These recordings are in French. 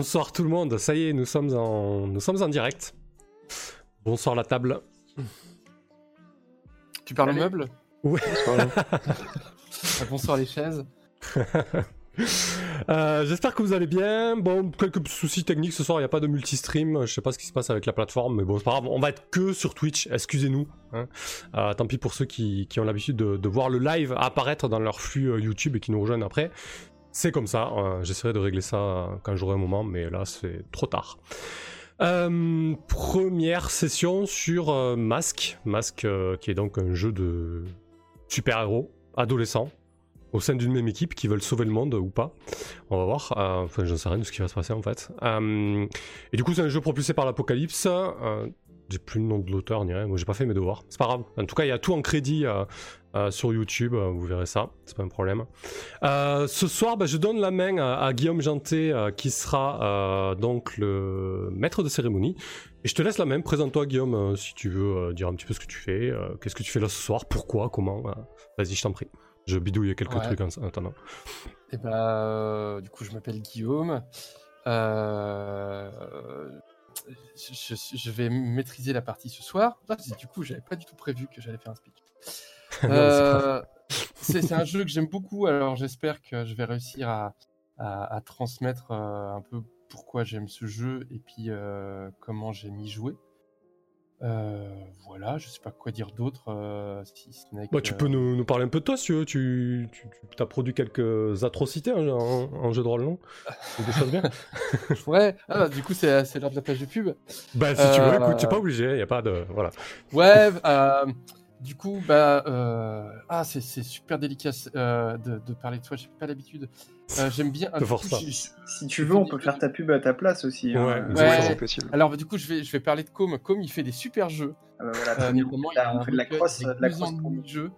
Bonsoir tout le monde, ça y est, nous sommes en, nous sommes en direct. Bonsoir la table. Tu parles au meuble Ouais. Bonsoir les chaises. Euh, J'espère que vous allez bien. Bon, quelques soucis techniques ce soir, il n'y a pas de multistream. Je sais pas ce qui se passe avec la plateforme, mais bon, c'est pas grave. On va être que sur Twitch, excusez-nous. hein. Euh, tant pis pour ceux qui, qui ont l'habitude de, de voir le live apparaître dans leur flux euh, YouTube et qui nous rejoignent après. C'est comme ça. euh, J'essaierai de régler ça euh, quand j'aurai un moment, mais là, c'est trop tard. Euh, première session sur Mask. Mask, qui est donc un jeu de super-héros adolescents au sein d'une même équipe qui veulent sauver le monde ou pas. On va voir. Enfin, j'en sais rien de ce qui va se passer en fait. Et du coup, c'est un jeu propulsé par l'Apocalypse. J'ai plus le nom de l'auteur ni rien. Moi, j'ai pas fait mes devoirs. C'est pas grave. En tout cas, il y a tout en crédit euh, euh, sur YouTube. euh, vous verrez ça. C'est pas un problème. Ce soir, bah, je donne la main à, à Guillaume Janté, qui sera donc le maître de cérémonie. Et je te laisse la main. Présente-toi, Guillaume, si tu veux dire un petit peu ce que tu fais. Qu'est-ce que tu fais là ce soir Pourquoi Comment Vas-y, je t'en prie. Je bidouille quelques Ouais. trucs en en attendant. Et bah, euh, du coup, je m'appelle Guillaume. Euh, je, vais maîtriser la partie ce soir. Ah, du coup, j'avais pas du tout prévu que j'allais faire un speech. Euh, c'est un jeu que j'aime beaucoup, alors j'espère que je vais réussir à, à- à transmettre euh, un peu pourquoi j'aime ce jeu et puis euh, comment j'aime y jouer. Euh, voilà, je sais pas quoi dire d'autre. euh, si ce n'est Bah, tu peux nous, nous parler un peu de toi si tu veux. Tu, tu as produit quelques atrocités en, en- en jeu de rôle, non? Des choses bien Ouais, ah, bah, du coup, c'est c'est l'heure de la page de pub. Bah, si tu veux, Euh, écoute, t'es pas obligé. Il a pas de. Voilà. Ouais, euh, du coup, bah, euh, ah, c'est c'est super délicat euh, de, de parler de toi, j'ai pas l'habitude. Euh, J'aime bien. Si tu veux, on peut faire ta pub à ta place aussi. hein. Ouais, Euh. Ouais. possible. Alors, du coup, je vais, je vais parler de Com. Com, il fait des super jeux. ah bah voilà, Euh, notamment, il Là, a un fait de la crosse, avec de la deux crosse ans pour de jeux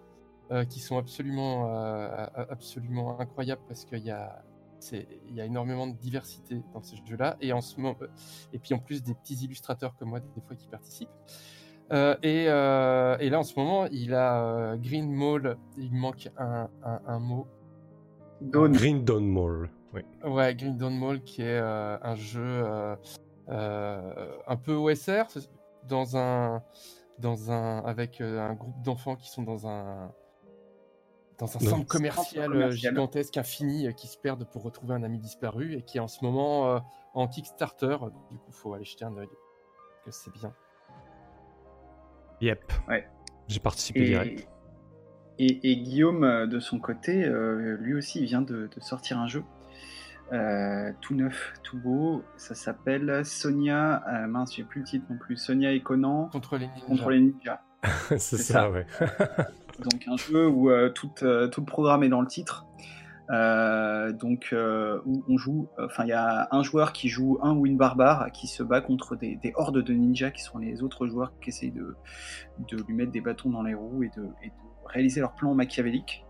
euh, qui sont absolument, euh, absolument incroyables parce qu'il y a, c'est- il y a énormément de diversité dans ces jeux-là et en ce moment, euh, et puis en plus des petits illustrateurs comme moi des fois qui participent. Euh, et, euh, et là en ce moment, il a euh, Green Mall. Il manque un, un, un mot. Dawn. Green Dawn Mall. Oui. Ouais, Green Dawn Mall qui est euh, un jeu euh, euh, un peu OSR dans un dans un avec euh, un groupe d'enfants qui sont dans un dans un centre commercial, gigantesque infini euh, qui se perdent pour retrouver un ami disparu et qui est en ce moment euh, en Kickstarter. Du coup, faut aller jeter un œil. Que c'est bien. Yep. Ouais. J'ai participé direct. Et, Guillaume, euh, de son côté, euh, lui aussi, il vient de, de sortir un jeu. euh, tout neuf, tout beau. Ça s'appelle Sonia. euh, mince, j'ai plus le titre non plus. Sonia et Conan Contre les ninjas. contre les ninjas. c'est c'est ça, ça. ouais. Donc un jeu où euh, tout, euh, tout le programme est dans le titre. Euh, donc euh, où on joue, enfin il y a un joueur qui joue un ou une barbare qui se bat contre des, des hordes de ninjas qui sont les autres joueurs qui essayent de, de lui mettre des bâtons dans les roues et de, et de réaliser leur plan machiavélique.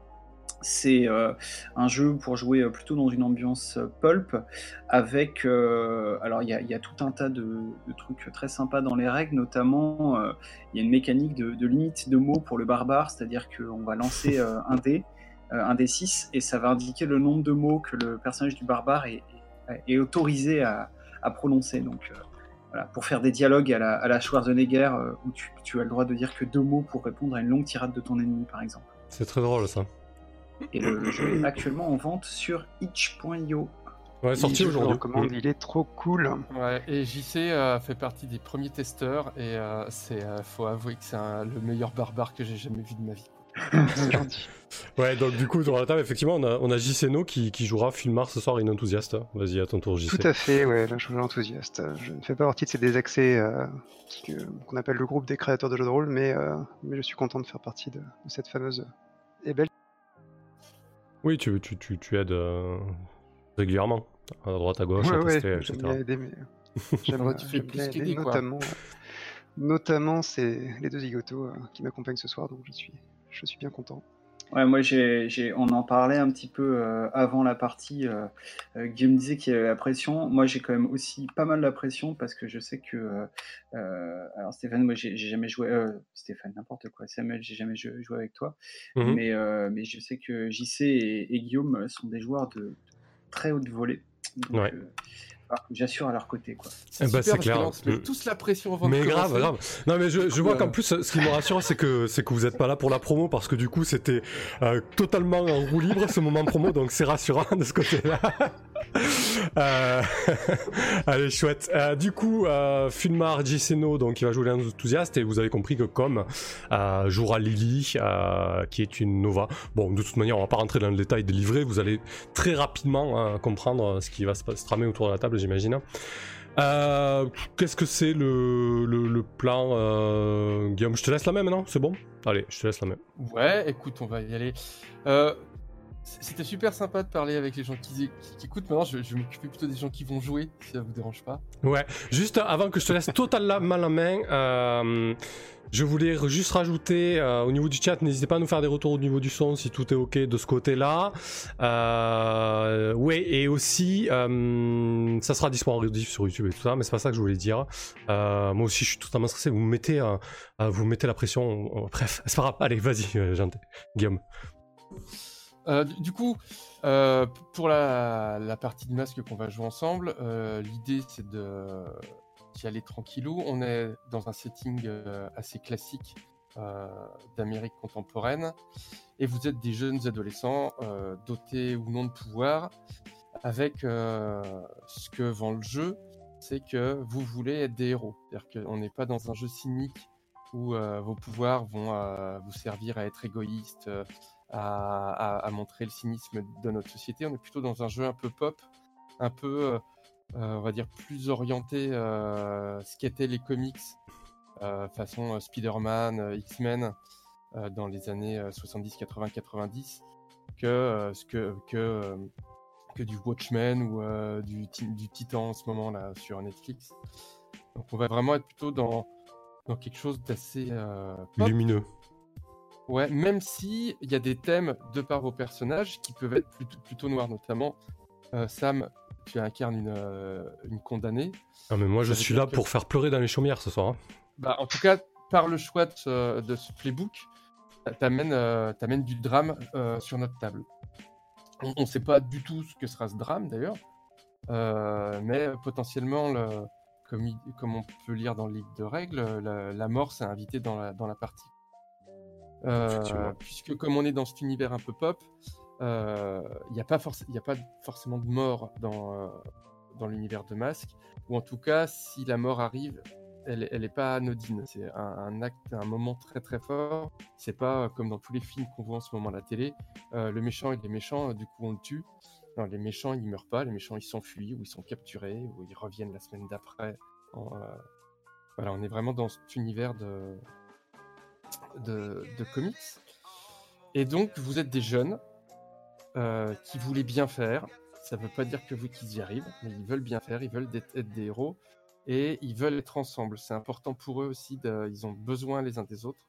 C'est euh, un jeu pour jouer euh, plutôt dans une ambiance euh, pulp, avec euh, alors il y, a- il y a tout un tas de, de trucs très sympas dans les règles, notamment euh, il y a une mécanique de, de limite de mots pour le barbare, c'est-à-dire qu'on va lancer un dé, un dé 6, et ça va indiquer le nombre de mots que le personnage du barbare est, est- est autorisé à, à prononcer. Donc voilà, pour faire des dialogues à la, à la Schwarzenegger, euh, où tu, tu as le droit de dire que deux mots pour répondre à une longue tirade de ton ennemi, par exemple. C'est très drôle ça. Et le, le jeu est actuellement en vente sur itch.io. Ouais, sorti je le aujourd'hui. recommande, il est trop cool. Ouais, et JC euh, fait partie des premiers testeurs et euh, c'est euh, faut avouer que c'est un- le meilleur barbare que j'ai jamais vu de ma vie. C'est gentil. Ouais, donc du coup, dans la table, effectivement, on a, on a JCNO qui, qui jouera Filmar ce soir, Inenthousiaste. Vas-y, à ton tour, JC. Tout à fait, ouais, là je suis enthousiaste. Je ne fais pas partie de ces désaccès euh, que- qu'on appelle le groupe des créateurs de jeux de rôle, mais, euh, mais je suis content de faire partie de, de cette fameuse et belle. Oui, tu, tu, tu, tu aides euh, régulièrement, à droite, à gauche, Ouais, à ouais, tester, j'aime etc. bien aider, mais j'aime Ouais, tu fais j'aime plus bien aider, notamment, notamment c'est les deux zigotos euh, qui m'accompagnent ce soir, donc je suis, je suis bien content. Ouais, moi, j'ai, j'ai- on en parlait un petit peu euh, avant la partie. Euh, euh, Guillaume disait qu'il y avait la pression. Moi, j'ai quand même aussi pas mal la pression parce que je sais que. euh, euh, alors, Stéphane, moi, j'ai, j'ai jamais joué. euh, Stéphane, n'importe quoi. Samuel, j'ai jamais joué, joué avec toi. Mhm. Mais, euh, mais je sais que JC et, et Guillaume sont des joueurs de très haute volée. Donc, Ouais. Que J'assure à leur côté, quoi. C'est super, parce clair. que là, on se met tous la pression avant de Mais grave, grave. Non, mais je, je vois qu'en plus, ce qui me rassure, c'est que c'est que vous êtes pas là pour la promo parce que du coup, c'était euh, totalement en roue libre ce moment promo, donc c'est rassurant de ce côté-là. Euh, Allez, chouette. Euh, du coup, euh, Fulmar Giseno, donc il va jouer l'enthousiaste et vous avez compris que comme euh, jouera Lily, qui est une Nova. Bon, de toute manière, on va pas rentrer dans le détail des livrets. Vous allez très rapidement comprendre ce qui va se, tramer autour de la table, j'imagine. Qu'est-ce que c'est le, le, plan Guillaume, je te laisse la même, non? C'est bon? Allez, je te laisse la même. Ouais, écoute, on va y aller. C'était super sympa de parler avec les gens qui, écoutent. Maintenant, je, je vais m'occuper plutôt des gens qui vont jouer, si ça vous dérange pas. Ouais, juste avant que je te laisse totalement la main, euh, je voulais juste rajouter euh, au niveau du chat, n'hésitez pas à nous faire des retours au niveau du son si tout est ok de ce côté-là. Euh, ouais, et aussi, ça sera disponible en rediff sur YouTube et tout ça, mais c'est pas ça que je voulais dire. Moi aussi, je suis totalement stressé. Vous me mettez, vous me mettez la pression. bref, c'est pas grave. Allez, vas-y, Guillaume. Euh, du, coup, euh, pour la, partie de masque qu'on va jouer ensemble, euh, l'idée c'est d'y aller tranquillou. On est dans un setting assez classique d'Amérique contemporaine, et vous êtes des jeunes adolescents dotés ou non de pouvoir, avec ce que vend le jeu, c'est que vous voulez être des héros. C'est-à-dire qu'on n'est pas dans un jeu cynique où vos pouvoirs vont vous servir à être égoïste, à, montrer le cynisme de notre société. On est plutôt dans un jeu un peu pop, un peu, euh, euh, on va dire, plus orienté euh, ce qu'étaient les comics, façon Spider-Man, X-Men, dans les années euh, 70, 80, 90, que que que du Watchmen ou du, du Titan en ce moment là sur Netflix. Donc on va vraiment être plutôt dans dans quelque chose d'assez euh. Lumineux. Ouais, même si il y a des thèmes de par vos personnages qui peuvent être plutôt, plutôt noirs, notamment euh, Sam, tu incarnes une, euh, une condamnée. Ah, mais moi, je suis là que- pour faire pleurer dans les chaumières ce soir. hein. Bah, en tout cas, par le choix de ce, de ce playbook, t'amènes euh, t'amènes du drame euh, sur notre table. On ne sait pas du tout ce que sera ce drame d'ailleurs, mais potentiellement, le, comme, il- comme on peut lire dans le livre de règles, la, la mort s'est invitée dans la, dans la partie. Euh, puisque comme on est dans cet univers un peu pop, euh, il n'y a, pas a pas forcément de mort dans, euh, dans l'univers de Masque, ou en tout cas, si la mort arrive, elle, elle est pas anodine. C'est un, acte, un moment très très fort. C'est pas euh, comme dans tous les films qu'on voit en ce moment à la télé. euh, le méchant, il est méchant, euh, du coup on le tue. Non, les méchants, ils meurent pas. Les méchants, ils s'enfuient ou ils sont capturés ou ils reviennent la semaine d'après. Euh, Voilà, on est vraiment dans cet univers de, de, comics. Et donc, vous êtes des jeunes euh, qui voulaient bien faire. Ça veut pas dire que vous qu'ils y arrivent, mais ils veulent bien faire, ils veulent être, des héros et ils veulent être ensemble. C'est important pour eux aussi, ils ont besoin les uns des autres,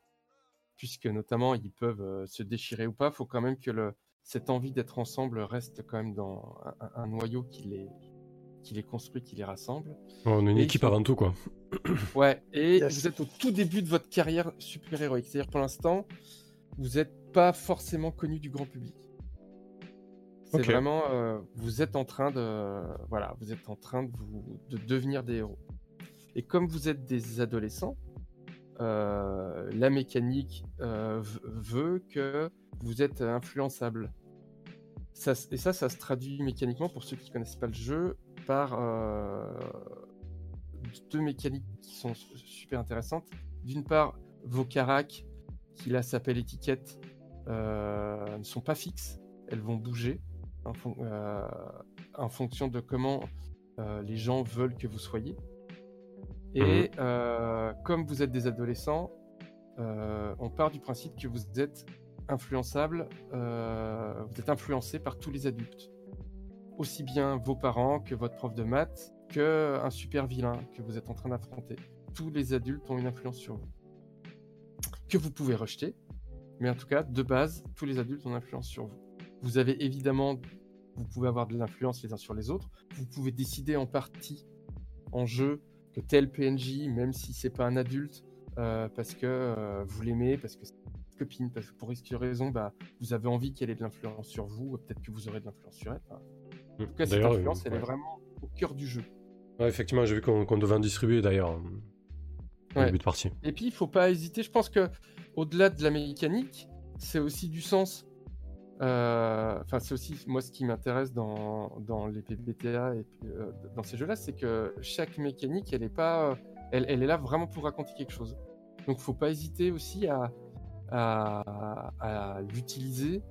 puisque notamment ils peuvent euh, se déchirer ou pas. Il faut quand même que cette envie d'être ensemble reste quand même dans un noyau qui les, qui les construit, qui les rassemble. On est une Et équipe sont- avant tout, quoi. Ouais, et Yes. vous êtes au tout début de votre carrière super-héroïque. C'est-à-dire pour l'instant, vous n'êtes pas forcément connu du grand public. C'est vraiment, euh, vous êtes en train de, voilà, vous êtes en train de vous, de devenir des héros. Et comme vous êtes des adolescents, euh, la mécanique euh, veut que vous êtes influençable. Ça, et ça, ça se traduit mécaniquement pour ceux qui connaissent pas le jeu par euh, deux mécaniques qui sont su- super intéressantes. D'une part, vos caracs, qui là s'appellent étiquettes, euh, ne sont pas fixes, elles vont bouger en, fon- euh, en fonction de comment les gens veulent que vous soyez. Et euh, comme vous êtes des adolescents, euh, on part du principe que vous êtes influençable, euh, vous êtes influencé par tous les adultes. Aussi bien vos parents que votre prof de maths, que un super vilain que vous êtes en train d'affronter. Tous les adultes ont une influence sur vous. Que vous pouvez rejeter, mais en tout cas, de base, tous les adultes ont une influence sur vous. Vous avez évidemment, vous pouvez avoir de l'influence les uns sur les autres. Vous pouvez décider en partie, en jeu, que tel PNJ, même si c'est pas un adulte, euh, parce que euh, vous l'aimez, parce que c'est votre copine, parce que pour X raison, bah, vous avez envie qu'elle ait de l'influence sur vous, peut-être que vous aurez de l'influence sur elle. En tout cas, cette influence, elle est vraiment cœur du jeu. Ouais, effectivement, j'ai vu qu'on qu'on devait en distribuer d'ailleurs. Ouais. début de partie. Et puis, il faut pas hésiter. Je pense que au-delà de la mécanique, c'est aussi du sens. Euh, Enfin, c'est aussi moi ce qui m'intéresse dans, dans les PBTA et puis, euh, dans ces jeux-là, c'est que chaque mécanique, elle est pas, elle, elle est là vraiment pour raconter quelque chose. Donc, faut pas hésiter aussi à, à, à l'utiliser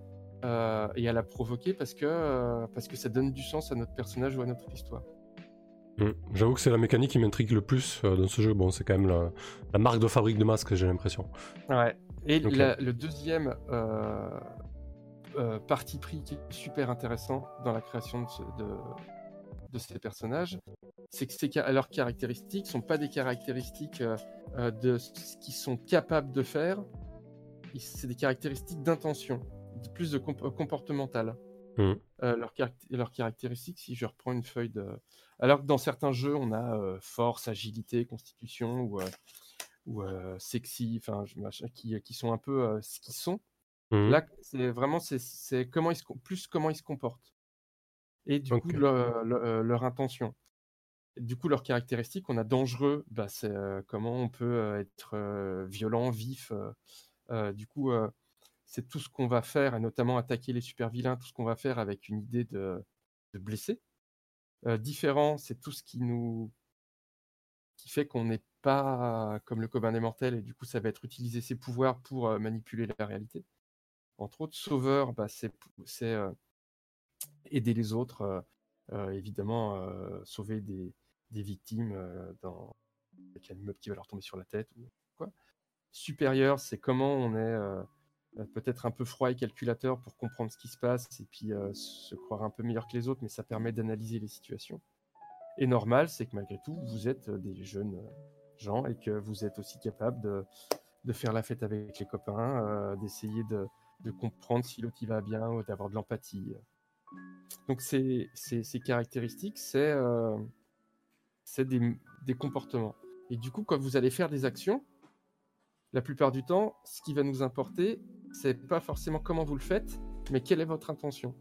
euh, et à la provoquer parce que euh, parce que ça donne du sens à notre personnage ou à notre histoire. Mm. J'avoue que c'est la mécanique qui m'intrigue le plus euh, dans ce jeu. Bon, c'est quand même la, la marque de fabrique de masque, j'ai l'impression. Ouais. Et la- le deuxième parti pris qui est super intéressant dans la création de, ce- de, de ces personnages, c'est que ces, leurs caractéristiques sont pas des caractéristiques de ce qu'ils sont capables de faire, c'est des caractéristiques d'intention, plus de comp- comportementales. Mhm. Euh, leurs, leurs caractéristiques, si je reprends une feuille de... Alors que dans certains jeux, on a euh, force, agilité, constitution ou, euh, ou euh, sexy, enfin, qui, qui sont un peu euh, ce qu'ils sont. Mhm. Là, c'est vraiment c'est, comment ils se, plus comment ils se comportent. Et du coup, leur, leur- euh, leur intention. Et du coup, leurs caractéristiques, on a dangereux, bah, c'est euh, comment on peut euh, être euh, violent, vif. euh, euh, du coup, euh, c'est tout ce qu'on va faire, et notamment attaquer les super vilains, tout ce qu'on va faire avec une idée de, de blesser. Euh, différent, c'est tout ce qui nous qui fait qu'on n'est pas comme le commun des mortels et du coup ça va être utiliser ses pouvoirs pour euh, manipuler la réalité. Entre autres, sauveur, bah, c'est euh, aider les autres, euh, évidemment sauver des, victimes dans avec un immeuble qui va leur tomber sur la tête ou. Supérieur, c'est comment on est peut-être un peu froid et calculateur pour comprendre ce qui se passe et puis euh, se croire un peu meilleur que les autres, mais ça permet d'analyser les situations. Et normal, c'est que malgré tout, vous êtes euh, des jeunes euh, gens et que vous êtes aussi capable de, de faire la fête avec les copains, euh, d'essayer de, de comprendre si l'autre y va bien, ou d'avoir de l'empathie. Donc ces, ces, caractéristiques, c'est euh, des, des comportements. Et du coup, quand vous allez faire des actions, la plupart du temps, ce qui va nous importer, c'est pas forcément comment vous le faites, mais quelle est votre intention.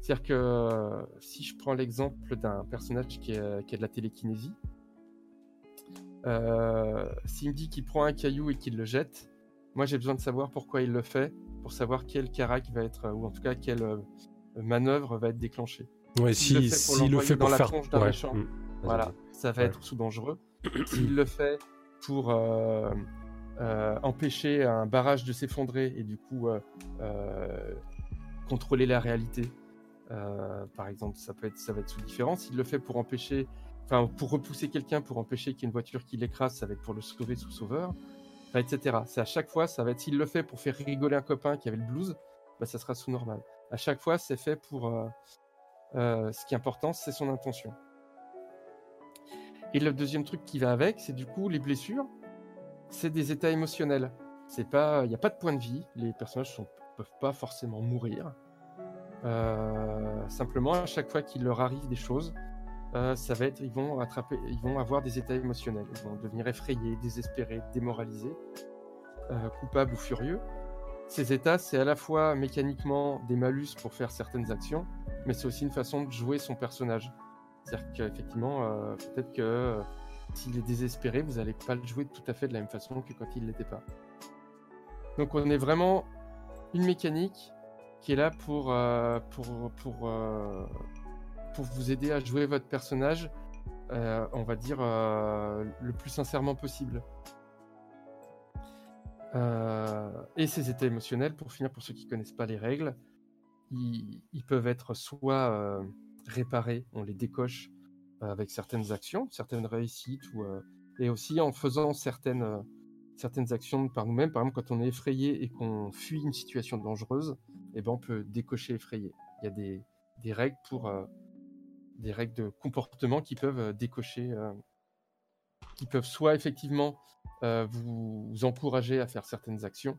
C'est-à-dire que euh, si je prends l'exemple d'un personnage qui, est- qui a de la télékinésie, euh, s'il me dit qu'il prend un caillou et qu'il le jette, moi j'ai besoin de savoir pourquoi il le fait, pour savoir quel carac va être, ou en tout cas quelle euh, manœuvre va être déclenchée. Ouais, s'il le si, fait pour s'il le fait dans pour la faire. tronche d'un ouais, méchant, mm. Voilà, ça va Ouais. être sous dangereux. S'il le fait pour euh, euh, empêcher un barrage de s'effondrer et du coup euh, euh, contrôler la réalité, euh, par exemple, ça peut être, ça va être sous différent. S'il le fait pour empêcher, enfin pour repousser quelqu'un, pour empêcher qu'il y ait une voiture qui l'écrase, ça va être pour le sauver sous sauveur, etc. C'est à chaque fois, ça va être s'il le fait pour faire rigoler un copain qui avait le blues, bah, ça sera sous normal. À chaque fois, c'est fait pour. euh, euh, ce qui est important, c'est son intention. Et le deuxième truc qui va avec, c'est du coup les blessures. C'est des états émotionnels. C'est pas, il n'y a pas de point de vie. Les personnages ne peuvent pas forcément mourir. Euh, simplement, à chaque fois qu'il leur arrive des choses, euh, ça va être, ils vont attraper, ils vont avoir des états émotionnels. Ils vont devenir effrayés, désespérés, démoralisés, euh, coupables ou furieux. Ces états, c'est à la fois mécaniquement des malus pour faire certaines actions, mais c'est aussi une façon de jouer son personnage. C'est-à-dire qu'effectivement, peut-être que s'il est désespéré, vous n'allez pas le jouer tout à fait de la même façon que quand il ne l'était pas. Donc on est vraiment une mécanique qui est là pour, euh, euh, vous aider à jouer votre personnage, euh, on va dire, le plus sincèrement possible. Et ces états émotionnels, pour finir, pour ceux qui connaissent pas les règles, ils, peuvent être soit réparés, on les décoche avec certaines actions, certaines réussites, euh, et aussi en faisant certaines, euh, certaines actions par nous-mêmes. Par exemple, quand on est effrayé et qu'on fuit une situation dangereuse, eh ben, on peut décocher effrayé. Il y a des, des règles pour euh, des règles de comportement qui peuvent euh, décocher, euh, qui peuvent soit effectivement euh, vous, encourager à faire certaines actions,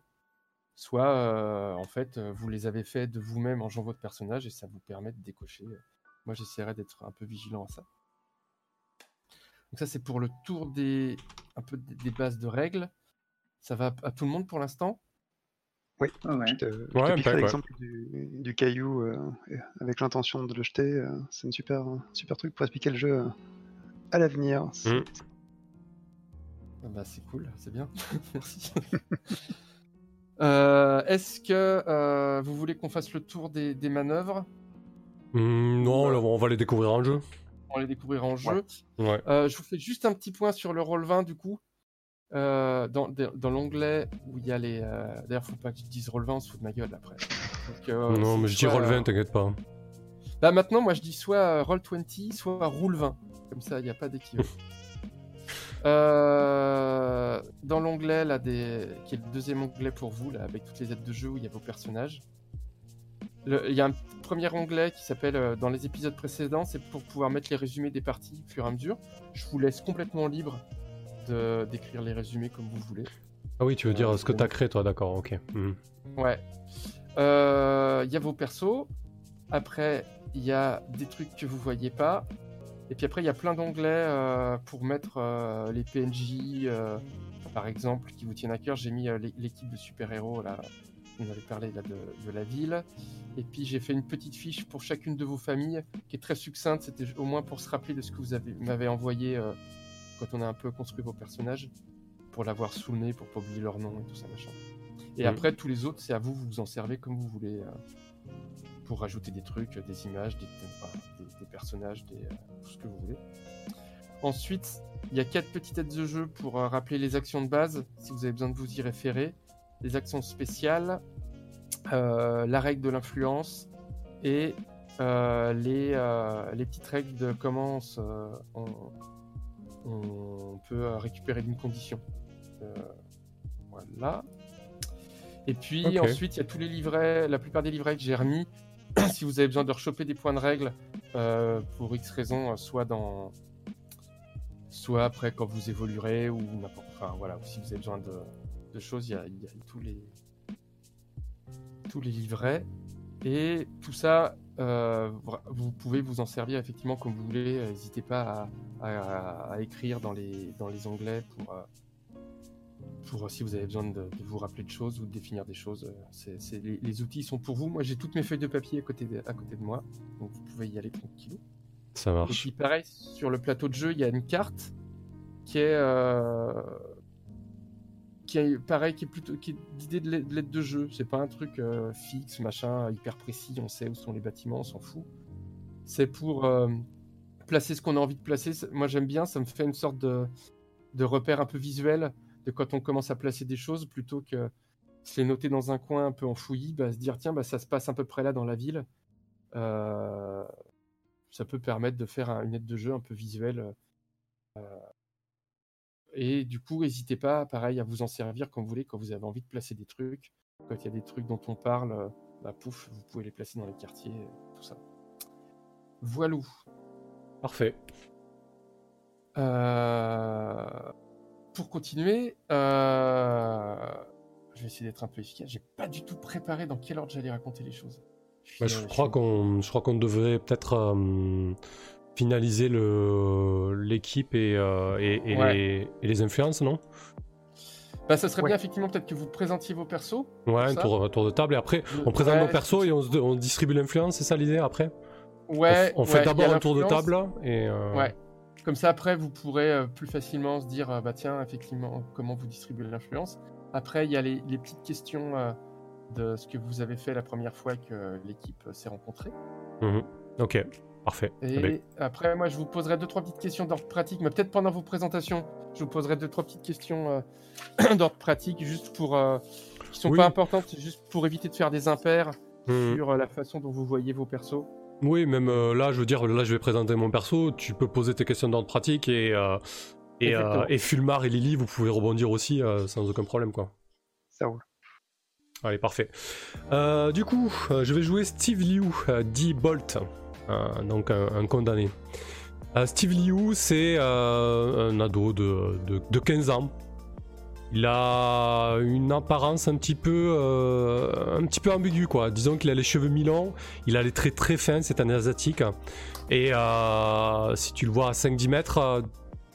soit euh, en fait euh, vous les avez fait de vous-même en jouant votre personnage et ça vous permet de décocher. Moi j'essaierai d'être un peu vigilant à ça. Donc ça c'est pour le tour des un peu des, bases de règles. Ça va à tout le monde pour l'instant? Oui, Ah ouais. je te, je te Ouais, piquerai ouais. l'exemple du, du caillou euh, avec l'intention de le jeter. euh, c'est un super, super truc pour expliquer le jeu euh, à l'avenir. C'est- Mm. Ah Bah, c'est cool, c'est bien. Merci. Euh, Est-ce que euh, vous voulez qu'on fasse le tour des, des manœuvres? Hmm, non, là, on va les découvrir en jeu. On va les découvrir en jeu. Ouais. Euh, je vous fais juste un petit point sur le roll 20 du coup. Euh, dans dans l'onglet où il y a les. euh, D'ailleurs, faut pas que je dise roll 20, on se fout de ma gueule après. Donc, euh, non, mais je dis soit, roll 20, euh, t'inquiète pas. Là maintenant, moi je dis soit euh, roll 20, soit roule 20. Comme ça, il n'y a pas d'équivoque. Euh, dans l'onglet là des... qui est le deuxième onglet pour vous là avec toutes les aides de jeu où il y a vos personnages. Il y a un premier onglet qui s'appelle euh, dans les épisodes précédents, c'est pour pouvoir mettre les résumés des parties au fur et à mesure. Je vous laisse complètement libre de d'écrire les résumés comme vous voulez. Ah oui, tu veux dire Euh, ce que t'as créé, toi, d'accord, ok. Hmm. Ouais. Euh, Il y a vos persos. Après, il y a des trucs que vous voyez pas. Et puis après, il y a plein d'onglets euh, pour mettre euh, les PNJ, euh, par exemple, qui vous tiennent à cœur. J'ai mis euh, l'é- l'équipe de super-héros, là. On avait parlé là, de, de la ville. Et puis j'ai fait une petite fiche pour chacune de vos familles, qui est très succincte. C'était au moins pour se rappeler de ce que vous avez- m'avez envoyé euh, quand on a un peu construit vos personnages, pour l'avoir sous le nez, pour pas oublier leur nom et tout ça, machin. Et Mhm. après, tous les autres, c'est à vous, vous vous en servez comme vous voulez. euh, pour rajouter des trucs, des images, des, enfin, des- des personnages, des, euh, tout ce que vous voulez. Ensuite, il y a quatre petites aides de jeu pour rappeler les actions de base, si vous avez besoin de vous y référer. Les actions spéciales, euh, la règle de l'influence et euh, les, euh, les petites règles de comment on, peut récupérer une condition. Voilà. Et puis ensuite, il y a tous les livrets, la plupart des livrets que j'ai remis. si vous avez besoin de rechoper des points de règle euh, pour X raisons, soit dans, soit après quand vous évoluerez ou n'importe. Enfin voilà, si vous avez besoin de, de choses, il y a, il y a tous les tous les livrets et tout ça. euh, vous pouvez vous en servir effectivement comme vous voulez. euh, N'hésitez pas à, à- à écrire dans les dans les onglets pour euh, pour si vous avez besoin de, de vous rappeler de choses ou de définir des choses. les, les outils sont pour vous. Moi, j'ai toutes mes feuilles de papier à côté de, à côté de moi, donc vous pouvez y aller tranquillou. Ça Et marche. puis pareil, sur le plateau de jeu, il y a une carte qui est euh, qui est pareil, qui est plutôt qui est d'idée de l'aide de jeu. C'est pas un truc euh, fixe, machin, hyper précis. On sait où sont les bâtiments, on s'en fout. C'est pour euh, placer ce qu'on a envie de placer. Moi, j'aime bien. Ça me fait une sorte de repère un peu visuel de quand on commence à placer des choses plutôt que se les noter dans un coin un peu enfouillis, bah, se dire tiens bah, ça se passe à peu près là dans la ville. Euh, ça peut permettre de faire un- une aide de jeu un peu visuelle. Et du coup, n'hésitez pas, pareil, à vous en servir quand vous voulez, quand vous avez envie de placer des trucs. Quand il y a des trucs dont on parle, euh, bah, pouf, vous pouvez les placer dans les quartiers, euh, tout ça. Voilou. Parfait. Euh, Pour continuer, euh, je vais essayer d'être un peu efficace. J'ai pas du tout préparé dans quel ordre j'allais raconter les choses. Bah, je, euh, crois qu'on, je crois qu'on devrait peut-être euh, finaliser le, l'équipe et, euh, et, et Ouais. les, et les influences, non? Bah, ça serait Ouais. bien effectivement peut-être que vous présentiez vos persos. Ouais, un tour, un tour de table et après on Ouais, présente nos persos et on, se- on distribue l'influence, c'est ça l'idée après? Ouais. On, on fait d'abord a un tour de table et. euh, Ouais. Comme ça, après, vous pourrez euh, plus facilement se dire, euh, bah tiens, effectivement, comment vous distribuez l'influence. Après, il y a les, les petites questions euh, de ce que vous avez fait la première fois que l'équipe euh, s'est rencontrée. mhm. Ok, parfait. Et après, moi, je vous poserai deux, trois petites questions d'ordre pratique, mais peut-être pendant vos présentations, je vous poserai deux, trois petites questions euh, d'ordre pratique, juste pour. euh, qui sont Oui. pas importantes, juste pour éviter de faire des impairs mhm. sur euh, la façon dont vous voyez vos persos. Oui, même euh, là, je veux dire, là, je vais présenter mon perso. Tu peux poser tes questions d'ordre pratique et, et, Fulmar et Lily, vous pouvez rebondir aussi sans aucun problème, quoi. Ça roule. Allez, parfait. Du coup, je vais jouer Steve Liu, dit Bolt, donc un, condamné. Euh, Steve Liu, c'est euh, un ado de, de, de 15 ans. Il a une apparence un petit peu, euh, ambiguë, quoi. Disons qu'il a les cheveux mi-longs, il a les traits très fins, c'est un asiatique. Et euh, si tu le vois à 5-10 mètres, euh,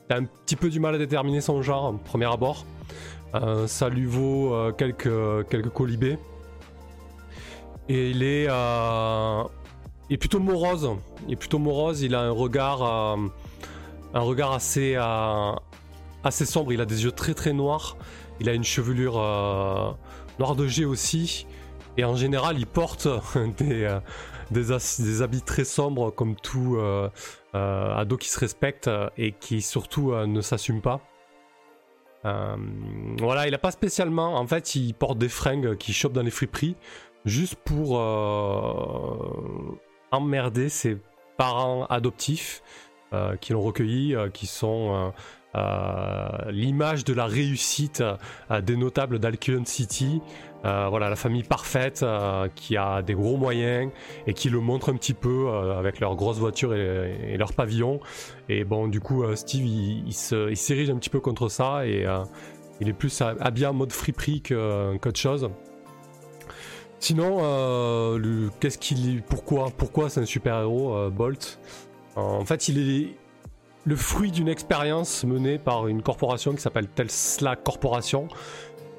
t'as un petit peu du mal à déterminer son genre, en premier abord. Euh, ça lui vaut euh, quelques, quelques colibés. Et il est, euh, est plutôt morose. Il est plutôt morose. Il a un regard, euh, un regard assez, euh, assez sombre. Il a des yeux très très noirs. Il a une chevelure euh, noire de jet aussi. Et en général, il porte des, des, des habits très sombres, comme tout ado qui se respecte et qui surtout ne s'assume pas. Voilà, il a pas spécialement. En fait, il porte des fringues qu'il chope dans les friperies juste pour emmerder ses parents adoptifs euh, qui l'ont recueilli, euh, qui sont euh, l'image de la réussite des notables d'Alcyon City. Voilà, la famille parfaite qui a des gros moyens et qui le montre un petit peu avec leurs grosses voitures et, et leurs pavillons. Et bon, du coup, Steve, il, s'érige un petit peu contre ça et il est plus habillé en mode friperie qu'autre chose. Sinon, euh, qu'est-ce qu'il, pourquoi, pourquoi c'est un super héros, Bolt? En fait, il est le fruit d'une expérience menée par une corporation qui s'appelle Tesla Corporation.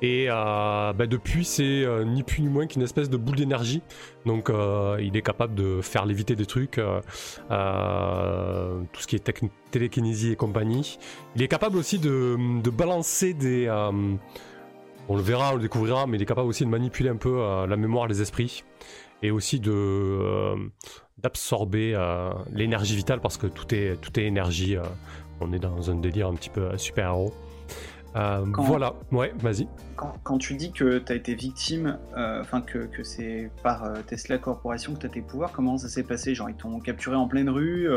Et euh, bah, depuis, c'est euh, ni plus ni moins qu'une espèce de boule d'énergie. Donc, euh, il est capable de faire léviter des trucs, euh, euh, tout ce qui est télékinésie et compagnie. Il est capable aussi de balancer des. On le verra, on le découvrira, mais il est capable aussi de manipuler un peu euh, la mémoire, les esprits, et aussi de euh, d'absorber euh, l'énergie vitale parce que tout est tout est énergie. on est dans un délire un petit peu super héros. Voilà, ouais, vas-y. Quand, quand tu dis que tu as été victime, enfin que, que c'est par Tesla Corporation que tu as tes pouvoirs, comment ça s'est passé? Genre ils t'ont capturé en pleine rue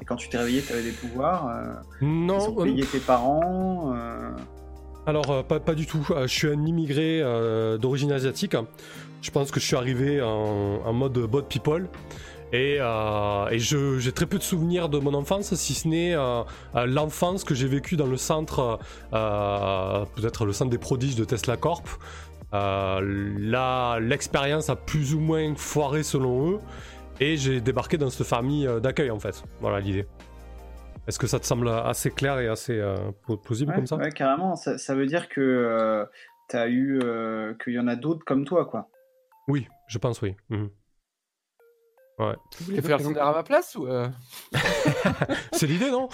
et quand tu t'es réveillé tu avais des pouvoirs euh, Ils Non, ont payé tes parents Alors, euh, pas, du tout. Euh, je suis un immigré euh, d'origine asiatique. Je pense que je suis arrivé en, mode bot people. Et, j'ai très peu de souvenirs de mon enfance, si ce n'est l'enfance que j'ai vécue dans le centre, peut-être le centre des prodiges de Tesla Corp. L'expérience a plus ou moins foiré selon eux. Et j'ai débarqué dans cette famille d'accueil, en fait. Voilà l'idée. Est-ce que ça te semble assez clair et assez euh, plausible ouais, comme ça? ouais, carrément. Ça, ça veut dire que euh, t'as eu euh, qu'il y en a d'autres comme toi quoi. Oui, je pense oui. Mhm. Ouais. Tu voulais faire à ma place ou euh? C'est l'idée, non?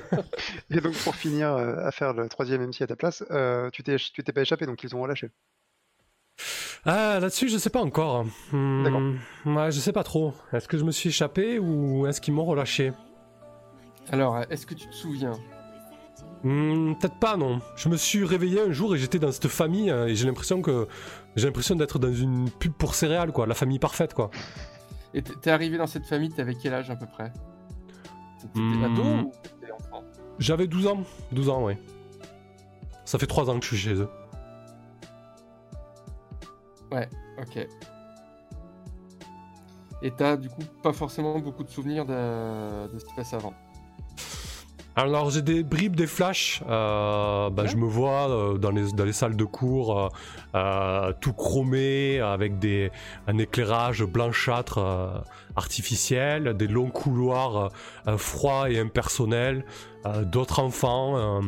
Et donc pour finir euh, à faire le troisième MC à ta place, euh, tu t'es tu t'es pas échappé donc ils ont relâché. Ah, là-dessus, je sais pas encore. Hmm, D'accord. Ouais, je sais pas trop. Est-ce que je me suis échappé ou est-ce qu'ils m'ont relâché? Alors, est-ce que tu te souviens Hmm, Peut-être pas, non. Je me suis réveillé un jour et j'étais dans cette famille euh, et j'ai l'impression que j'ai l'impression d'être dans une pub pour céréales, quoi. La famille parfaite, quoi. Et t'es arrivé dans cette famille, t'avais quel âge à peu près? T'étais Hmm. ado ou t'étais enfant? J'avais 12 ans. 12 ans, ouais. Ça fait 3 ans que je suis chez eux. Ok. Et t'as du coup pas forcément beaucoup de souvenirs de, de ce qui se passe avant? Alors j'ai des bribes, des flashs. Euh, bah, Ouais. Je me vois euh, dans, les, dans les salles de cours, euh, euh, tout chromé, avec des, un éclairage blanchâtre artificiel, des longs couloirs froids et impersonnels, d'autres enfants.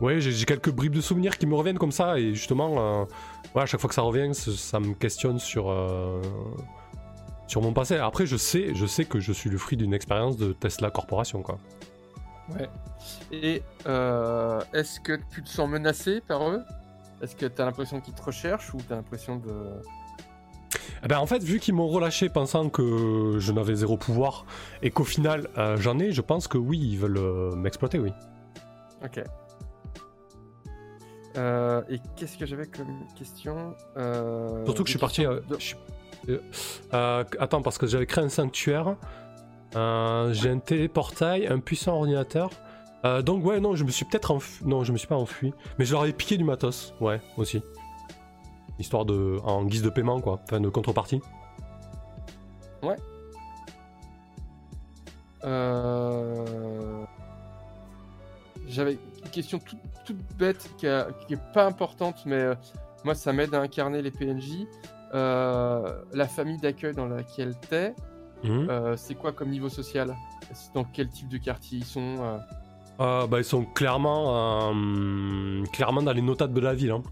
Ouais, j'ai quelques bribes de souvenirs qui me reviennent comme ça, et justement, ouais, à chaque fois que ça revient, ça, me questionne sur, sur mon passé. Après, je sais, je sais que je suis le fruit d'une expérience de Tesla Corporation, quoi. Ouais. Et euh, est-ce que tu te sens menacé par eux? Est-ce que t'as l'impression qu'ils te recherchent ou t'as l'impression de. Eh ben, en fait, vu qu'ils m'ont relâché pensant que je n'avais zéro pouvoir et qu'au final euh, j'en ai, je pense que oui, ils veulent euh, m'exploiter, oui. Ok. Et qu'est-ce que j'avais comme question? Surtout que je suis parti. questions de- je suis- attends, parce que j'avais créé un sanctuaire, j'ai un téléportail, un puissant ordinateur. Euh, donc, ouais, non, je me suis peut-être enfui. Non, je me suis pas enfui. Mais je leur ai piqué du matos, ouais, aussi. Histoire de. en guise de paiement, quoi. Enfin, de contrepartie. Euh, J'avais une question toute, bête qui, est pas importante, mais euh, moi ça m'aide à incarner les PNJ. Euh, la famille d'accueil dans laquelle t'es, Mhm. euh, c'est quoi comme niveau social? Dans quel type de quartier ils sont euh? Euh, bah, ils sont clairement, euh, clairement dans les notables de la ville. Hein.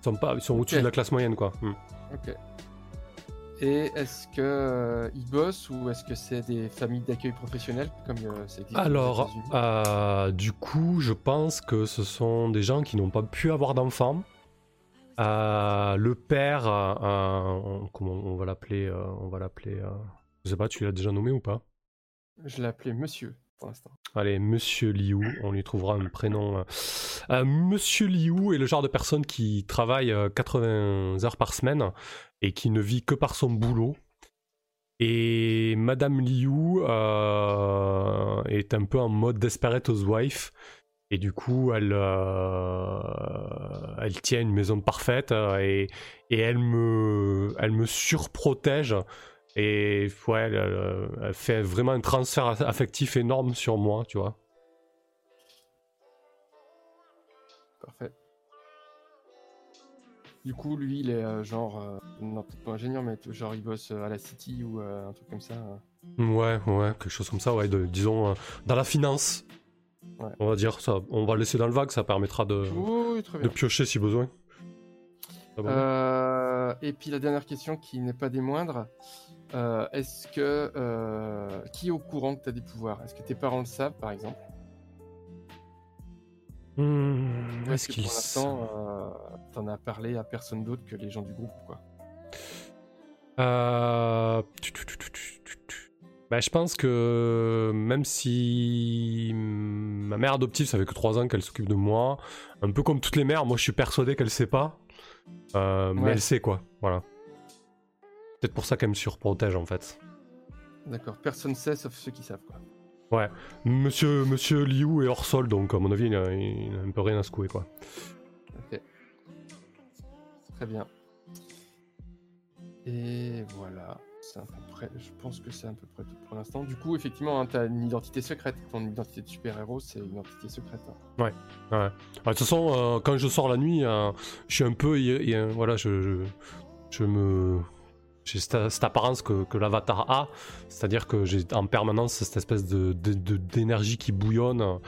Ils sont, pas, ils sont au-dessus de la classe moyenne, quoi. Hmm. Ok. Et est-ce que ils bossent ou est-ce que c'est des familles d'accueil professionnels comme Alors, du coup, je pense que ce sont des gens qui n'ont pas pu avoir d'enfants. Le père, comment on va l'appeler On va l'appeler. Euh, je sais pas, tu l'as déjà nommé ou pas? Je l'ai appelé Monsieur pour l'instant. Allez, Monsieur Liu, on lui trouvera un prénom. euh. Euh, Monsieur Liu est le genre de personne qui travaille euh, 80 heures par semaine et qui ne vit que par son boulot. Et Madame Liu euh, est un peu en mode Desperate Housewife. Et du coup, elle, euh, elle tient une maison parfaite euh, et, et elle, me, elle me surprotège. Et ouais, elle, fait vraiment un transfert aff- affectif énorme sur moi, tu vois. Parfait. Du coup, lui, il est euh, genre, euh, non peut-être pas ingénieur, mais genre il bosse euh, à la City ou euh, un truc comme ça. euh. Ouais, ouais, quelque chose comme ça, ouais, de- disons euh, dans la finance. Ouais. On va dire ça, on va laisser dans le vague, ça permettra de, Oui, piocher si besoin. Ah bon? Euh, et puis la dernière question qui n'est pas des moindres, euh, est-ce que euh, qui est au courant que tu as des pouvoirs? Est-ce que tes parents le savent par exemple? Ou est-ce que qu'ils pour l'instant euh, t'en as parlé à personne d'autre que les gens du groupe quoi Euh. Bah, je pense que même si ma mère adoptive, ça fait que 3 ans qu'elle s'occupe de moi, un peu comme toutes les mères, moi je suis persuadé qu'elle sait pas. Euh, Mais elle sait quoi, voilà. Peut-être pour ça qu'elle me surprotège en fait. D'accord, personne sait sauf ceux qui savent quoi. Monsieur, Monsieur Liu est hors sol, donc à mon avis, il a, il a un peu rien à secouer quoi. Ok. Très bien. Et voilà, c'est à peu près. Je pense que c'est à peu près tout pour l'instant. Du coup, effectivement, tu as une identité secrète. Ton identité de super-héros, c'est une identité secrète. hein. Ah, De toute façon, euh, quand je sors la nuit, euh, je suis un peu. y y voilà, je, je, je me. J'ai cette, cette apparence que, que l'avatar a, c'est-à-dire que j'ai en permanence cette espèce de, d'énergie qui bouillonne.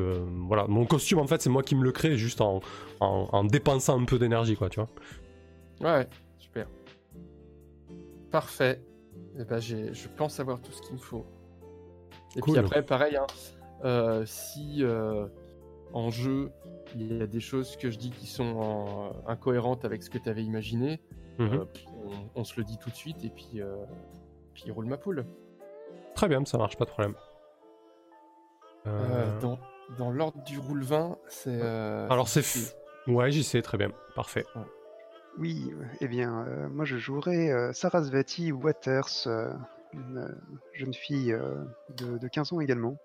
Euh, voilà, mon costume en fait, c'est moi qui me le crée juste en, en, en dépensant un peu d'énergie, quoi, tu vois. Ouais, super. Parfait. Eh ben, j'ai, je pense avoir tout ce qu'il me faut. Et Cool. puis après, pareil, hein, euh, si euh, en jeu, il y a des choses que je dis qui sont en- incohérentes avec ce que tu avais imaginé, Mhm. euh, on, on se le dit tout de suite et puis, euh, puis roule ma poule. Très bien, ça marche, pas de problème. Euh, Euh, dans, dans l'ordre du roule 20, c'est. euh, Alors c'est. f- Ouais, j'y sais, très bien, parfait. Oui, eh bien, euh, moi je jouerai euh, Sarasvati Waters, euh, une euh, jeune fille euh, de, de 15 ans également.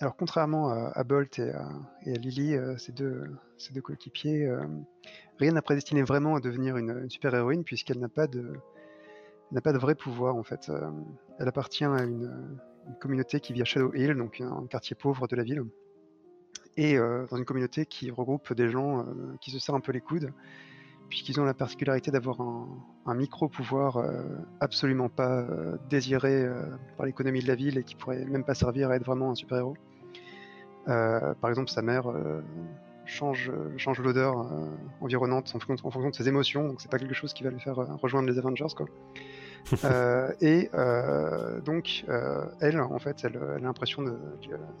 Alors, contrairement à, Bolt et à, Lily, euh, ces deux, ces deux coéquipiers, euh, rien n'a prédestiné vraiment à devenir une, super-héroïne puisqu'elle n'a pas de n'a pas de vrai pouvoir en fait. Euh, elle appartient à une, communauté qui vit à Shadow Hill, donc un, quartier pauvre de la ville et dans une communauté qui regroupe des gens qui se serrent un peu les coudes, puisqu'ils ont la particularité d'avoir un, un micro-pouvoir euh, absolument pas euh, désiré euh, par l'économie de la ville et qui pourrait même pas servir à être vraiment un super-héros. Par exemple, sa mère change, change l'odeur environnante en fonction, en fonction de ses émotions, donc c'est pas quelque chose qui va lui faire rejoindre les Avengers, quoi. Euh, et euh, donc, euh, elle, en fait, elle, elle a l'impression de.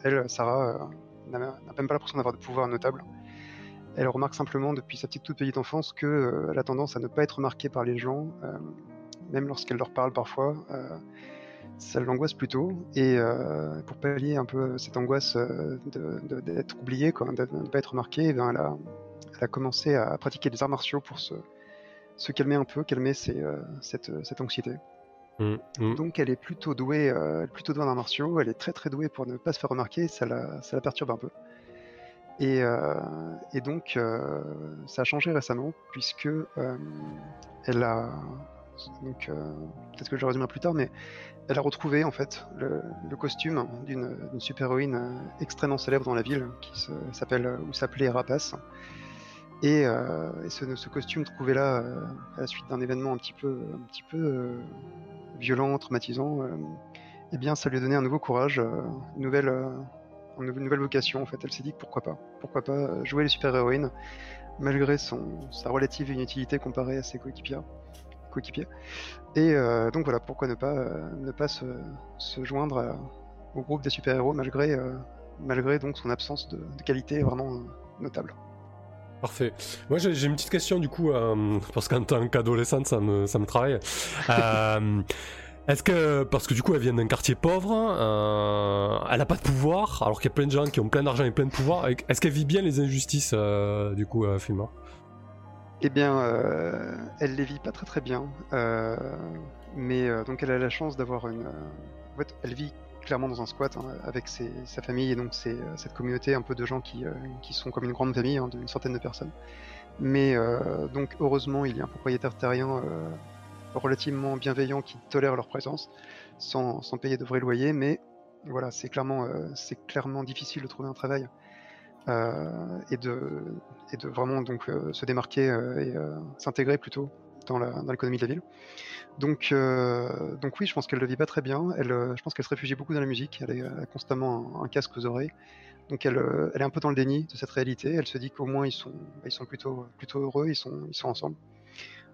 Elle, Sarah, n'a n'a même pas l'impression d'avoir de pouvoir notable. Elle remarque simplement depuis sa petite toute petite enfance qu'elle a tendance à ne pas être remarquée par les gens, euh, même lorsqu'elle leur parle parfois. euh, ça l'angoisse plutôt. Et euh, pour pallier un peu cette angoisse euh, d'être oubliée, quoi, de ne pas être remarquée, eh bien, elle, a, elle a commencé à pratiquer des arts martiaux pour se, se calmer un peu, calmer ses, euh, cette, cette anxiété. Mm, mm. Donc elle est plutôt douée, euh, plutôt douée en arts martiaux, elle est très très douée pour ne pas se faire remarquer, ça la, ça la perturbe un peu. Et, euh, et donc euh, ça a changé récemment puisque euh, elle a, donc peut-être que je résumerai plus tard, mais elle a retrouvé en fait le, costume d'une super-héroïne extrêmement célèbre dans la ville qui s'appelle ou s'appelait Rapace. Et, ce, costume trouvé là à la suite d'un événement un petit peu, violent, traumatisant, eh bien ça lui a donné un nouveau courage, une nouvelle, une nouvelle vocation en fait. Elle s'est dit que pourquoi pas, pourquoi pas euh, jouer les super-héroïnes malgré son, sa relative inutilité comparée à ses coéquipiers. coéquipiers. Et donc voilà, pourquoi ne pas, ne pas se, se joindre au groupe des super-héros malgré, malgré donc son absence de, de qualité vraiment notable. Parfait. Moi, j'ai une petite question du coup, euh, parce qu'en tant qu'adolescente, ça me, ça me travaille. Euh, Est-ce que, parce que du coup, elle vient d'un quartier pauvre, euh, elle a pas de pouvoir, alors qu'il y a plein de gens qui ont plein d'argent et plein de pouvoir. Est-ce qu'elle vit bien les injustices, euh, du coup, euh, Eh bien, euh, elle les vit pas très très bien. Mais donc, elle a la chance d'avoir une. en fait, elle vit clairement dans un squat hein, avec ses- sa famille et donc euh, cette communauté un peu de gens qui, qui sont comme une grande famille hein, d'une centaine de personnes. Mais donc heureusement il y a un propriétaire terrien relativement bienveillant qui tolère leur présence sans, sans payer de vrais loyers. Mais voilà, c'est clairement, euh, clairement difficile de trouver un travail euh, et, de, et de vraiment donc euh, se démarquer et s'intégrer plutôt dans l'économie de la ville. Donc, donc oui, je pense qu'elle le vit pas très bien. Elle, je pense qu'elle se réfugie beaucoup dans la musique. Elle, est, a constamment un, un casque aux oreilles. Donc elle, elle est un peu dans le déni de cette réalité. Elle se dit qu'au moins ils sont, ils sont plutôt, plutôt heureux, ils sont, ils sont ensemble.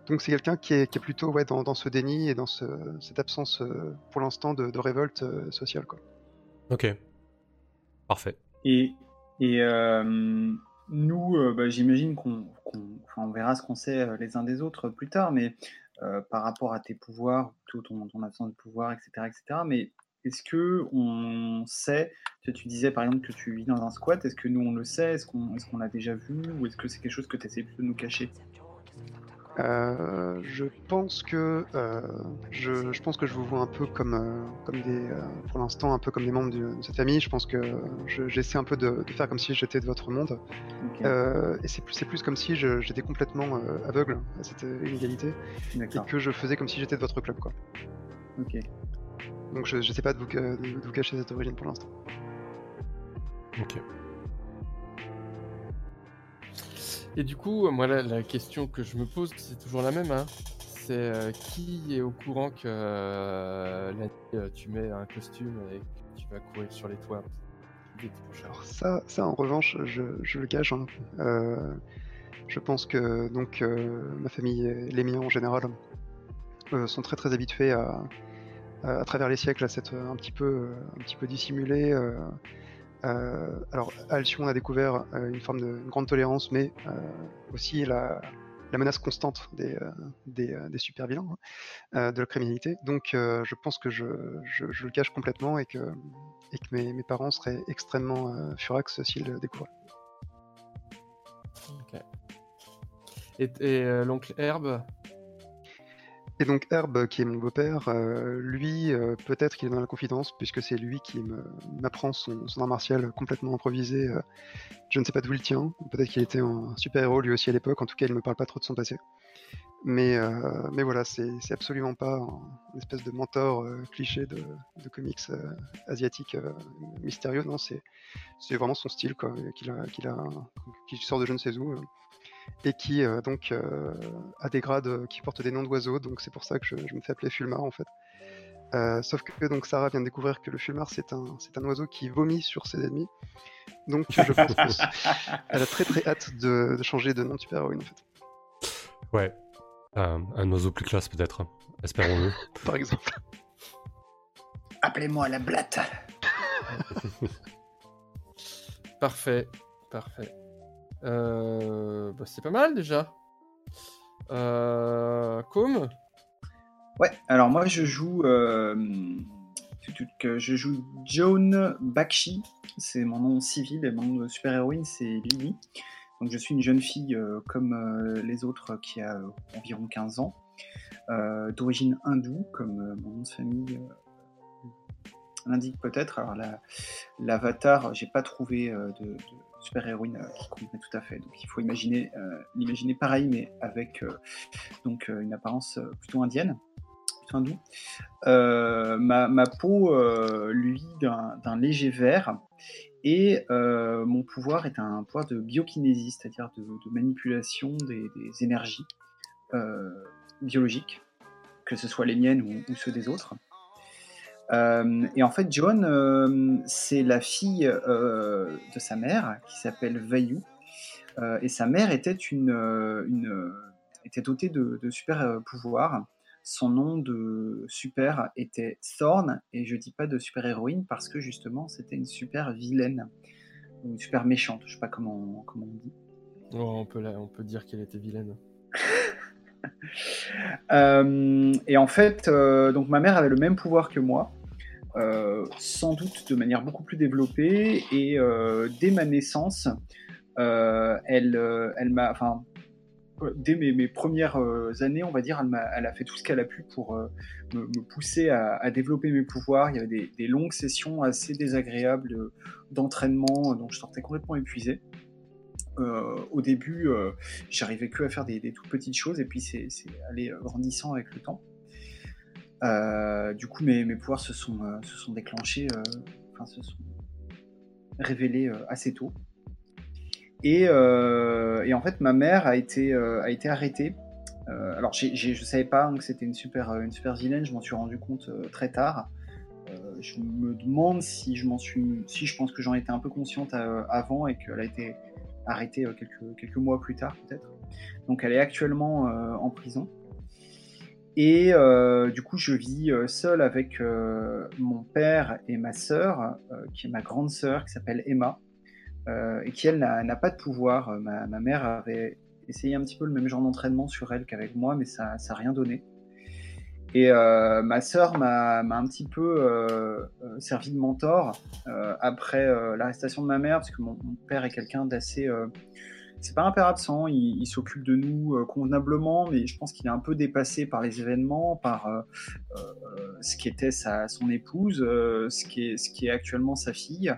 Donc c'est quelqu'un qui est, qui est plutôt ouais, dans, dans ce déni et dans ce, cette absence euh, pour l'instant de, de révolte euh, sociale. Quoi. Ok. Parfait. Et, et euh, nous, euh, bah, j'imagine qu'on qu'on- enfin, on verra ce qu'on sait les uns des autres plus tard, mais euh, par rapport à tes pouvoirs, plutôt ton, ton absence de pouvoir, etc., etc. Mais est-ce que on sait, tu, tu disais par exemple que tu vis dans un squat, est-ce que nous on le sait, est-ce qu'on est l'a déjà vu, ou est-ce que c'est quelque chose que tu essaies plutôt de nous cacher? Euh, je pense que euh, je, je pense que je vous vois un peu comme euh, comme des euh, pour l'instant un peu comme des membres du- de cette famille. Je pense que je- j'essaie un peu de, de faire comme si j'étais de votre monde. Euh, et c'est plus, c'est plus comme si je- j'étais complètement euh, aveugle à cette inégalité et que je faisais comme si j'étais de votre club. Quoi. ok. Donc je n'essaie pas de vous, de vous cacher cette origine pour l'instant. Ok. Et du coup, moi, la, la question que je me pose, c'est toujours la même. Hein. C'est euh, qui est au courant que euh, euh, tu mets un costume et que tu vas courir sur les toits? Alors ça, ça en revanche, je, le cache. hein. Je pense que donc ma famille les miens en général sont très très habitués à, travers les siècles à s'être un petit peu un petit peu dissimulés. Euh, alors Alcyon, on a découvert euh, une forme de grande tolérance, mais euh, aussi la, menace constante des, euh, des, super hein, de la criminalité. Donc je pense que je, je, le cache complètement et que, et que mes, mes parents seraient extrêmement furax s'ils le découvraient. Ok. Et, et, l'oncle Herbe? Et donc Herbe, qui est mon beau-père, euh, lui, euh, peut-être qu'il est dans la confidence, puisque c'est lui qui m'apprend son, art martial complètement improvisé. euh, je ne sais pas d'où il tient. Peut-être qu'il était un super-héros lui aussi à l'époque. En tout cas, il ne me parle pas trop de son passé. Mais, euh, mais voilà, c'est absolument pas un, une espèce de mentor euh, cliché de, comics euh, asiatiques euh, mystérieux. Non, c'est vraiment son style, qu'il a, qu'il qui sort de je ne sais où. Et qui euh, donc euh, a des grades euh, qui portent des noms d'oiseaux, donc c'est pour ça que je, je me fais appeler Fulmar en fait. Euh, sauf que donc Sarah vient de découvrir que le Fulmar c'est un, c'est un oiseau qui vomit sur ses ennemis. Donc je pense qu'elle a très très hâte de, de changer de nom de super-héroïne en fait, Ouais. Euh, un oiseau plus classe peut-être. Espérons-le. par exemple. Appelez-moi la blatte. Parfait, parfait. Euh, bah, c'est pas mal déjà. Euh, Com Ouais, alors moi je joue, euh, je joue Joan Bakshi, c'est mon nom civil et mon nom de super-héroïne c'est Lily. Donc je suis une jeune fille euh, comme euh, les autres qui a euh, environ 15 ans, euh, d'origine hindoue comme euh, mon nom de famille euh, l'indique peut-être. Alors la- l'avatar, j'ai pas trouvé euh, de, super-héroïne euh, qui convenait tout à fait, donc il faut imaginer euh, l'imaginer pareil mais avec euh, donc euh, une apparence euh, plutôt indienne plutôt hindoue. Euh, ma, peau, euh, lui, d'un léger vert. Et euh, mon pouvoir est un pouvoir de biokinésie, c'est-à-dire de, manipulation des, énergies euh, biologiques, que ce soit les miennes ou ceux des autres. Euh, et en fait, Joan, euh, c'est la fille euh, de sa mère, qui s'appelle Vayu, et sa mère était, une, une était dotée de, de super pouvoirs. Son nom de super était Thorn, et je dis pas de super héroïne parce que justement c'était une super vilaine, une super méchante, je sais pas comment, comment on dit. Oh, on, peut on peut dire qu'elle était vilaine. Euh, et en fait, euh, donc ma mère avait le même pouvoir que moi, sans doute de manière beaucoup plus développée. Et dès ma naissance, elle, elle m'a, enfin, dès mes, premières années, on va dire, elle, a, elle a fait tout ce qu'elle a pu pour me, pousser à, développer mes pouvoirs. Il y avait des, des longues sessions assez désagréables d'entraînement, donc je sortais complètement épuisé. Euh, au début, euh, j'arrivais que à faire des, toutes petites choses, et puis c'est allé grandissant avec le temps. Euh, du coup, mes, pouvoirs se sont, sont déclenchés, enfin, se sont révélés assez tôt. Et, en fait, ma mère a été, arrêtée. alors, je ne savais pas hein, que c'était une super, une vilaine, je m'en suis rendu compte très tard. je me demande si je pense que j'en étais un peu consciente avant et qu'elle a été arrêtée euh, quelques, mois plus tard peut-être. Donc elle est actuellement euh, en prison. Et euh, du coup, je vis seul avec mon père et ma sœur, qui est ma grande sœur, qui s'appelle Emma, et qui, elle, n'a pas de pouvoir. Ma, mère avait essayé un petit peu le même genre d'entraînement sur elle qu'avec moi, mais ça n'a rien donné. Et euh, ma sœur m'a un petit peu euh, euh, servi de mentor après l'arrestation de ma mère, parce que mon, père est quelqu'un d'assez c'est pas un père absent, il, s'occupe de nous convenablement, mais je pense qu'il est un peu dépassé par les événements, par ce qui était sa, son épouse, ce, qui est, ce qui est actuellement sa fille.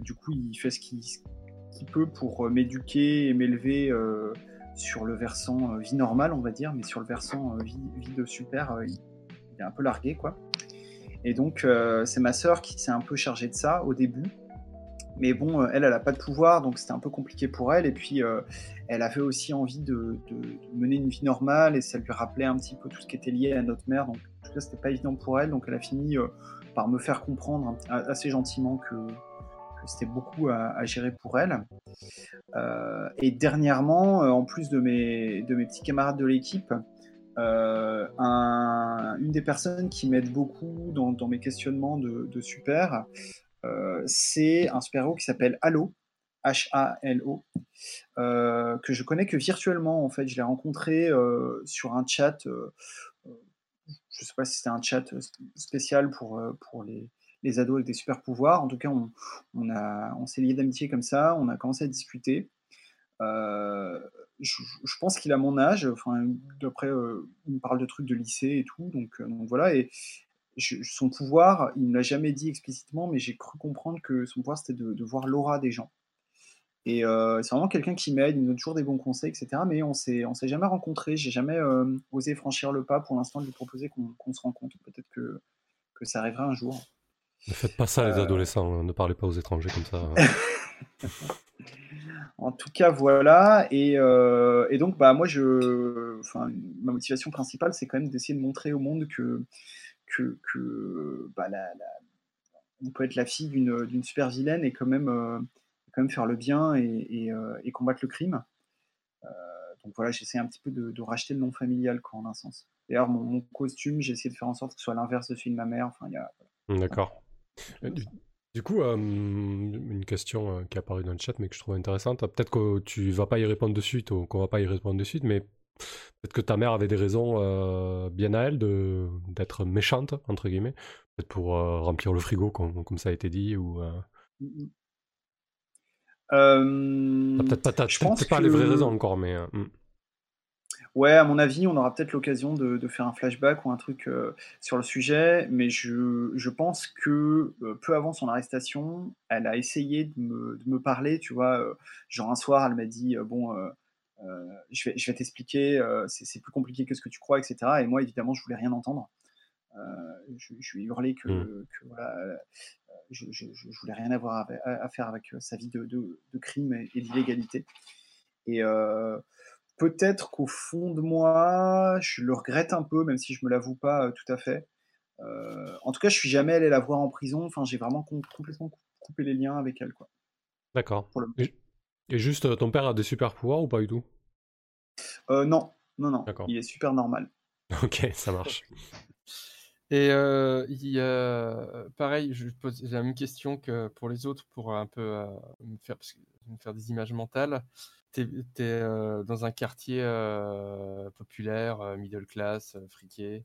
du coup, il fait ce qu'il peut pour m'éduquer et m'élever sur le versant euh, vie normale, on va dire, mais sur le versant euh, vie, de super, euh, il, est un peu largué, quoi. Et donc, c'est ma sœur qui s'est un peu chargée de ça au début. Mais bon, elle, elle n'a pas de pouvoir, donc c'était un peu compliqué pour elle. Et puis, elle avait aussi envie de, mener une vie normale, et ça lui rappelait un petit peu tout ce qui était lié à notre mère. Donc, en tout cas, c'était pas évident pour elle. Donc, elle a fini par me faire comprendre assez gentiment que, c'était beaucoup à, gérer pour elle. Euh, et dernièrement, euh, en plus de mes, de mes petits camarades de l'équipe, euh, une des personnes qui m'aide beaucoup dans, mes questionnements de, super, c'est un super-héros qui s'appelle Halo, H-A-L-O, que je connais que virtuellement en fait. Je l'ai rencontré sur un chat, je ne sais pas si c'était un chat spécial pour, pour les, les ados avec des super pouvoirs. En tout cas, on, on, s'est lié d'amitié comme ça, on a commencé à discuter. Euh, je, pense qu'il a mon âge, enfin, d'après, euh, il me parle de trucs de lycée et tout, donc, euh, voilà. Son pouvoir, il ne l'a jamais dit explicitement, mais j'ai cru comprendre que son pouvoir c'était de, voir l'aura des gens. Et c'est vraiment quelqu'un qui m'aide, il me donne toujours des bons conseils, etc. Mais on s'est, on s'est jamais rencontrés, j'ai jamais osé franchir le pas pour l'instant de lui proposer qu'on, se rencontre. Peut-être que, que ça arrivera un jour. Ne faites pas ça, les euh. adolescents. Hein. Ne parlez pas aux étrangers comme ça. Hein. en tout cas, voilà. Et, euh, et, donc, bah, moi, je, ma motivation principale, c'est quand même d'essayer de montrer au monde que, que, bah, la, on peut être la fille d'une super vilaine et quand même, euh, quand même faire le bien et, et, combattre le crime. donc voilà, j'essaie un petit peu de, racheter le nom familial, quoi, en un sens. D'ailleurs, mon, mon, costume, j'ai essayé de faire en sorte que ce soit l'inverse de celui de ma mère. Enfin, il y a, D'accord. Euh, du, coup, euh, une question euh, qui est apparue dans le chat, mais que je trouve intéressante. Peut-être que tu vas pas y répondre de suite ou qu'on va pas y répondre de suite, mais peut-être que ta mère avait des raisons bien à elle de d'être méchante entre guillemets, peut-être pour remplir le frigo comme, comme, ça a été dit ou. peut-être pas, peut pas les vraies raisons encore, mais. Hmm. Ouais, à mon avis, on aura peut-être l'occasion de, faire un flashback ou un truc euh, sur le sujet, mais je, pense que euh, peu avant son arrestation, elle a essayé de me, parler, tu vois. Euh, genre un soir, elle m'a dit Bon, je vais, je vais t'expliquer, c'est plus compliqué que ce que tu crois, etc. Et moi, évidemment, je voulais rien entendre. Je, lui ai hurlé que, mmh. voilà, je, je, voulais rien avoir à, faire avec sa vie de, crime et, et d'illégalité. Et peut-être qu'au fond de moi, je le regrette un peu, même si je me l'avoue pas euh, tout à fait. Euh, en tout cas, je suis jamais allé la voir en prison. Enfin, j'ai vraiment complètement coupé les liens avec elle, quoi. D'accord. Et juste, euh, ton père a des super pouvoirs ou pas du tout? Euh, non, non, non. D'accord. Il est super normal. Ok, ça marche. Et euh, il y a, pareil, je pose la même question que pour les autres pour un peu euh, me, faire, parce que- me faire des images mentales. Tu es, dans un quartier euh, populaire, middle class, euh, friqué?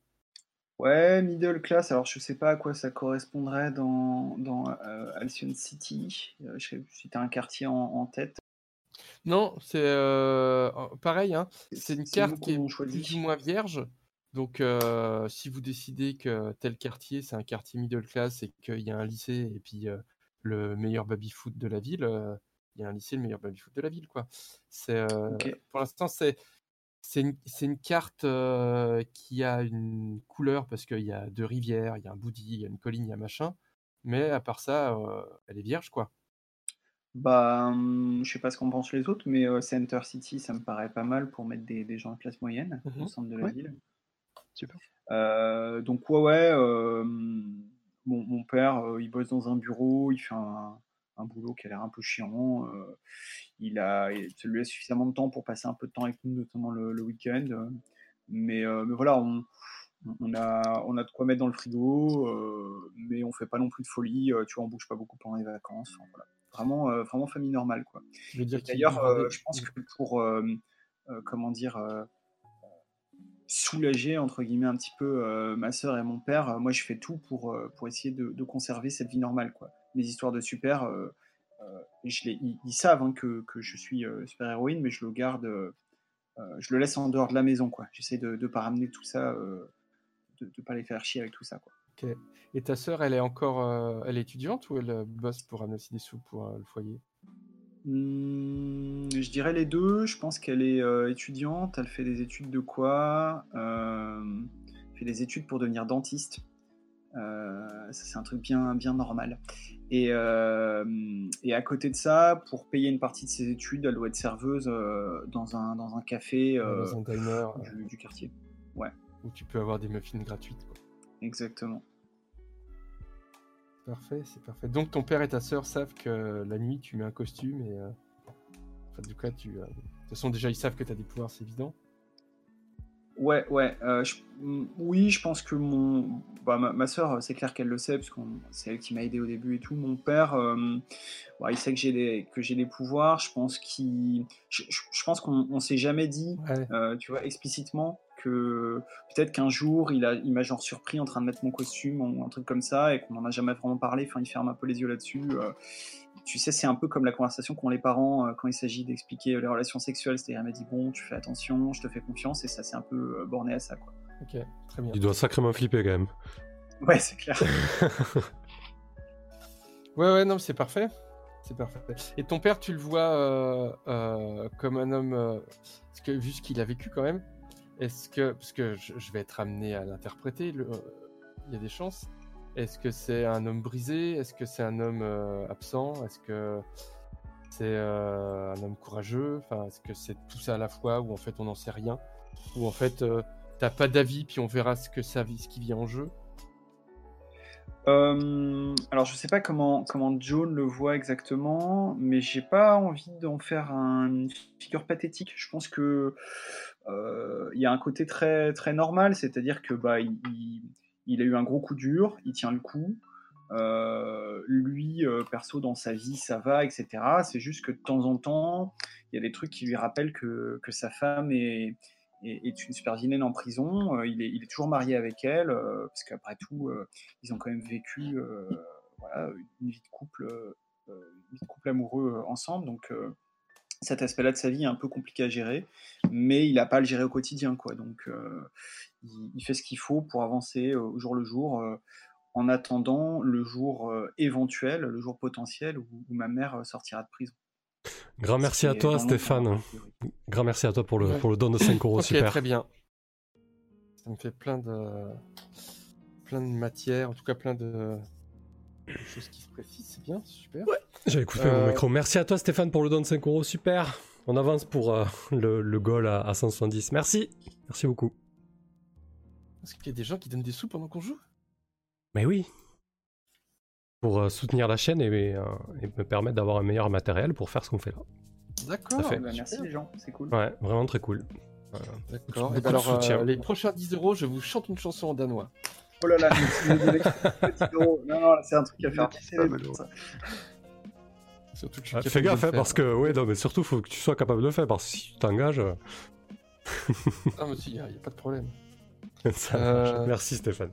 Ouais, middle class. Alors, je sais pas à quoi ça correspondrait dans, dans euh, Halcyon City. Euh, je sais plus si tu as un quartier en, en tête. Non, c'est euh, pareil, hein, c'est une carte qui est choisit. plus ou moins vierge. Donc, euh, si vous décidez que tel quartier, c'est un quartier middle class et qu'il y a un lycée et puis euh, le meilleur baby-foot de la ville, il y a un lycée, le meilleur baby-foot de la ville, quoi. C'est. Pour l'instant, c'est c'est une, une carte euh, qui a une couleur parce qu'il y a deux rivières, il y a un boudi, il y a une colline, il y a machin. Mais à part ça, euh, elle est vierge, quoi. Bah, hum, je sais pas ce qu'en pensent les autres, mais euh, Center City, ça me paraît pas mal pour mettre des, des gens de classe moyenne Mhm. au centre de la Ouais. ville. Super. Euh, donc ouais, ouais. euh, mon, mon père, euh, il bosse dans un bureau, il fait un, un boulot qui a l'air un peu chiant. euh, il a, il- ça lui laisse suffisamment de temps pour passer un peu de temps avec nous, notamment le, le week-end. euh, mais, euh, mais voilà, on, on a, on a de quoi mettre dans le frigo, euh, mais on fait pas non plus de folie. euh, tu vois, on bouge pas beaucoup pendant les vacances. enfin, voilà. Vraiment, euh, vraiment famille normale, quoi. D'ailleurs, euh, je pense que pour, euh, comment dire, soulager, entre guillemets, un petit peu euh, ma sœur et mon père, euh, moi, je fais tout pour, euh, pour essayer de, de conserver cette vie normale, quoi. Mes histoires de super, je les, ils, ils savent hein, que, que je suis euh, super-héroïne, mais je le garde, je le laisse en dehors de la maison, quoi. J'essaie de ne pas ramener tout ça, de ne pas les faire chier avec tout ça, quoi. Ok. Et ta sœur, elle est encore, euh, elle est étudiante ou elle euh, bosse pour ramener aussi des sous pour euh, le foyer? Hmm, je dirais les deux. Je pense qu'elle est euh, étudiante. Elle fait des études de quoi? Elle fait des études pour devenir dentiste. Ça, c'est un truc bien, bien normal. Et, et à côté de ça, pour payer une partie de ses études, elle doit être serveuse dans, un, dans un café dans un diner du, du quartier. où tu peux avoir des muffins gratuites. quoi. Exactement. Parfait, c'est parfait. Donc ton père et ta sœur savent que la nuit tu mets un costume et euh, enfin, du coup tu. euh, De toute façon déjà ils savent que tu as des pouvoirs, c'est évident. Ouais, ouais. euh, je- mm, oui, je pense que mon, bah, ma, ma soeur, c'est clair qu'elle le sait parce que c'est elle qui m'a aidé au début et tout. Mon père, euh, bah, il sait que j'ai des que j'ai des pouvoirs. Je pense qu'il, je, pense qu'on on s'est jamais dit, Ouais. euh, tu vois, explicitement que peut-être qu'un jour il a, il m'a genre surpris en train de mettre mon costume ou un truc comme ça et qu'on en a jamais vraiment parlé. Enfin, il ferme un peu les yeux là-dessus. euh. tu sais, c'est un peu comme la conversation qu'ont les parents euh, quand il s'agit d'expliquer les relations sexuelles. C'est-à-dire, elle m'a dit bon, tu fais attention, je te fais confiance et ça, c'est un peu euh, borné à ça, quoi. Ok, très bien. Il doit sacrément flipper quand même. Ouais, c'est clair. Ouais, ouais, non, c'est parfait. C'est parfait. Et ton père, tu le vois euh, euh, comme un homme, euh, parce que, vu ce qu'il a vécu quand même, est-ce que, parce que je, vais être amené à l'interpréter, euh, il y a des chances. Est-ce que c'est un homme brisé? Est-ce que c'est un homme euh, absent? Est-ce que c'est euh, un homme courageux? Est-ce que c'est tout ça à la fois, ou en fait on n'en sait rien? Ou en fait t'as pas d'avis, puis on verra ce que ça, ce qui vient en jeu? Alors, je sais pas comment, comment John le voit exactement, mais j'ai pas envie d'en faire un- une figure pathétique. Je pense que il y a un côté très, très normal, c'est-à-dire que bah, il, a eu un gros coup dur, il tient le coup. Euh, lui, euh, perso, dans sa vie, ça va, etc. C'est juste que de temps en temps, il y a des trucs qui lui rappellent que, que sa femme est, est, une super vilaine en prison. Euh, il, est, il est toujours marié avec elle, euh, parce qu'après tout, euh, ils ont quand même vécu euh, une vie de couple, euh, une vie de couple amoureux euh, ensemble. Donc euh, cet aspect-là de sa vie est un peu compliqué à gérer, mais il n'a pas à le gérer au quotidien. Quoi. Donc euh, il, il fait ce qu'il faut pour avancer euh, au jour le jour, euh, en attendant le jour euh, éventuel, le jour potentiel où, où ma mère sortira de prison. Grand merci à toi Stéphane. priori. Grand merci à toi pour le, Ouais. pour le don de 5 euros, Ok, super. très bien. Ça me fait plein de plein de matière, en tout cas plein de, de choses qui se précisent, c'est bien, c'est super. J'avais coupé Euh, mon micro. Merci à toi Stéphane pour le don de 5 euros, super. On avance pour euh, le, le goal à, à 170. Merci. Merci beaucoup. Est-ce qu'il y a des gens qui donnent des sous pendant qu'on joue? Mais oui. Pour euh, soutenir la chaîne et, euh, et me permettre d'avoir un meilleur matériel pour faire ce qu'on fait là. D'accord. Fait. Bah, merci les gens, c'est cool. Ouais, vraiment très cool. Voilà. D'accord. Et ben alors, soutien. euh, les prochains 10 euros, je vous chante une chanson en danois. Oh là là, mais si vous donnez 10 euros. Non, non, c'est un truc à faire. Pas. Ça. Surtout que je suis Ah, capable fais gaffe, hein, parce que, ouais, non, mais surtout, faut que tu sois capable de le faire, parce que si tu t'engages, euh, Ah, mais si, il n'y a, pas de problème. ça Euh. Merci Stéphane.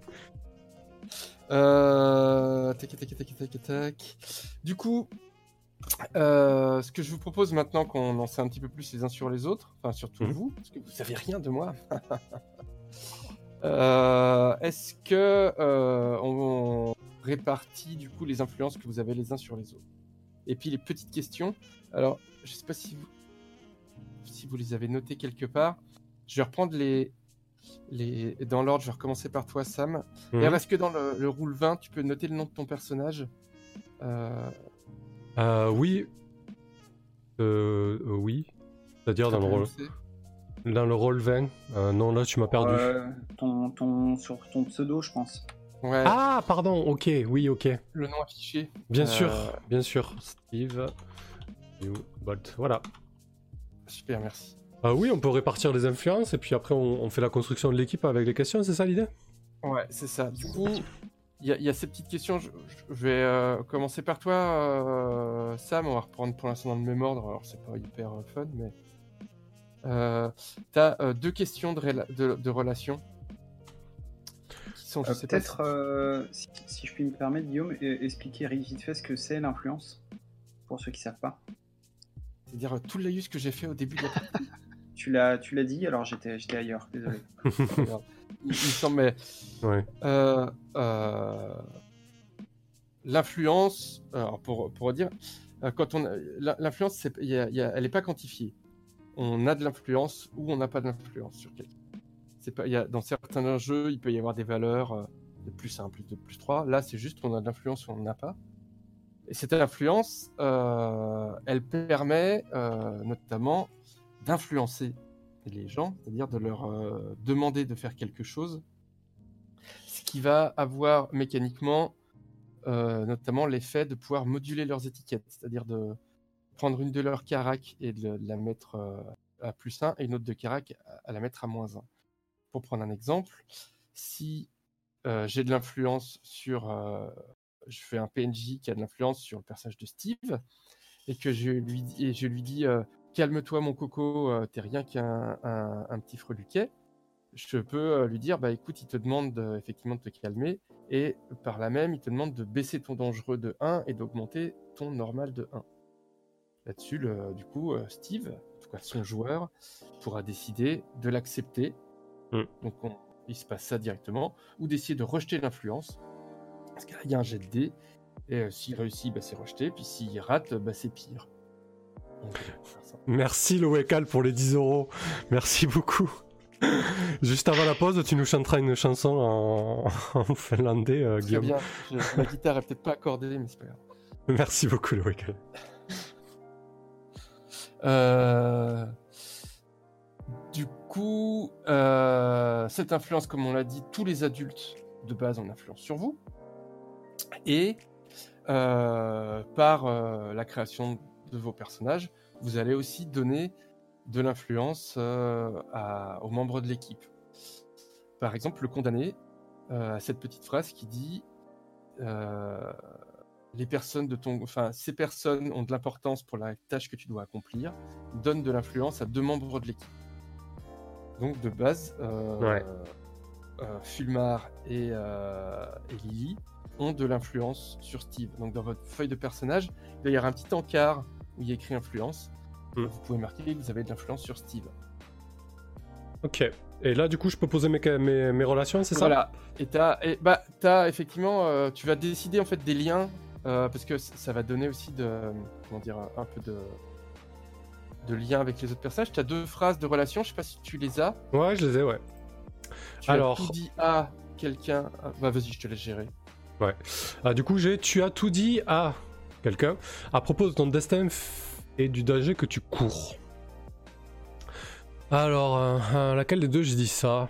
Euh... Tac, tac, tac, tac, tac. Du coup, euh, ce que je vous propose maintenant qu'on en sait un petit peu plus les uns sur les autres, enfin surtout Mhm. vous, parce que vous savez rien de moi. Euh, Est-ce que euh, on répartit du coup les influences que vous avez les uns sur les autres? Et puis les petites questions. Alors, je sais pas si vous si vous les avez notées quelque part. Je vais reprendre les les dans l'ordre. Je vais recommencer par toi, Sam. Mhm. Et alors, est-ce que dans le, le rule 20, tu peux noter le nom de ton personnage Euh, Euh, oui. Euh, oui. C'est-à-dire dans le rôle, dans le rôle 20. Euh, non, là, tu m'as perdu. Euh, ton, ton, sur ton pseudo, je pense. Ouais, Ah, pardon, ok, oui, ok. le nom affiché. Bien Euh, sûr, bien sûr. Steve. You, Bolt. Voilà. Super, merci. Euh, oui, on peut répartir les influences et puis après on, on fait la construction de l'équipe avec les questions, c'est ça l'idée? Ouais, c'est ça. Du coup, il y, a- il y a ces petites questions. Je, je vais euh, commencer par toi, euh, Sam. On va reprendre pour l'instant dans le même ordre. Alors, c'est pas hyper fun, mais. Euh, T'as deux questions de, de, de relations. Qui sont, je Euh, sais pas Peut-être, euh, si, si je puis me permettre, Guillaume, e- expliquer vite fait ce que c'est l'influence, pour ceux qui savent pas. C'est-à-dire euh, tout le laïus que j'ai fait au début de la partie. Tu l'as, tu l'as dit, alors j'étais, j'étais ailleurs, désolé. Il, il me semble, mais Ouais. Euh, euh, L'influence, alors pour, pour dire, euh, quand on l'influence, c'est- il y a- il y a- elle n'est pas quantifiée. On a de l'influence ou on n'a pas d'influence sur quelqu'un. Dans certains jeux, il peut y avoir des valeurs euh, de plus 1, plus 2, plus 3. Là, c'est juste qu'on a de l'influence ou on n'en a pas. Et cette influence, euh, elle permet euh, notamment d'influencer les gens, c'est-à-dire de leur demander de faire quelque chose ce qui va avoir mécaniquement notamment l'effet de pouvoir moduler leurs étiquettes, c'est-à-dire de prendre une de leurs caracs et de, la mettre à plus 1 et une autre de carac à, à la mettre à moins 1. Pour prendre un exemple, si euh, j'ai de l'influence sur... euh, je fais un PNJ qui a de l'influence sur le personnage de Steve et que je lui, et je lui dis euh, calme-toi mon coco, t'es rien qu'un un, petit freluquet je peux lui dire bah écoute, il te demande de- effectivement de te calmer et par là même, il te demande de baisser ton dangereux de 1 et d'augmenter ton normal de 1. Là-dessus, du coup, Steve, en tout cas son joueur, pourra décider de l'accepter. Mm. Donc on- il se passe ça directement, ou d'essayer de rejeter l'influence. Parce qu'il y a un jet de dés, et euh, s'il réussit, bah, c'est rejeté, puis s'il rate, bah, c'est pire. Donc, euh. Merci Loécal pour les 10 euros. Merci beaucoup. Juste avant la pause, tu nous chanteras une chanson en, en finlandais, euh, Guillaume. bien. Je- ma guitare est peut-être pas accordée, mais c'est pas grave. Merci beaucoup Loécal. Euh, euh, cette influence, comme on l'a dit, tous les adultes de base ont influence sur vous. Et euh, par euh, la création de vos personnages, vous allez aussi donner de l'influence à- aux membres de l'équipe. Par exemple, le condamné a cette petite phrase qui dit les personnes de ton, enfin, ces personnes ont de l'importance pour la tâche que tu dois accomplir, donne de l'influence à deux membres de l'équipe. Donc de base, euh, Ouais. euh, Fulmar et, euh, et Lily ont de l'influence sur Steve. Donc dans votre feuille de personnage, il va y avoir un petit encart où il y a écrit influence. Mm. Vous pouvez marquer que vous avez de l'influence sur Steve. Ok. Et là, du coup, je peux poser mes, mes, mes relations, c'est ça? Voilà. Et bah, t'as effectivement, euh, tu vas décider en fait des liens euh, parce que ça va donner aussi de, comment dire, un peu de, de lien avec les autres personnages. Tu as deux phrases de relation. Je sais pas si tu les as. Ouais, je les ai, ouais. Tu Alors. as tout dit à quelqu'un. ah, Bah vas-y, je te laisse gérer. Ah, du coup, j'ai tu as tout dit à quelqu'un à propos de ton destin f- et du danger que tu cours. Alors, euh, à laquelle des deux j'ai dit ça?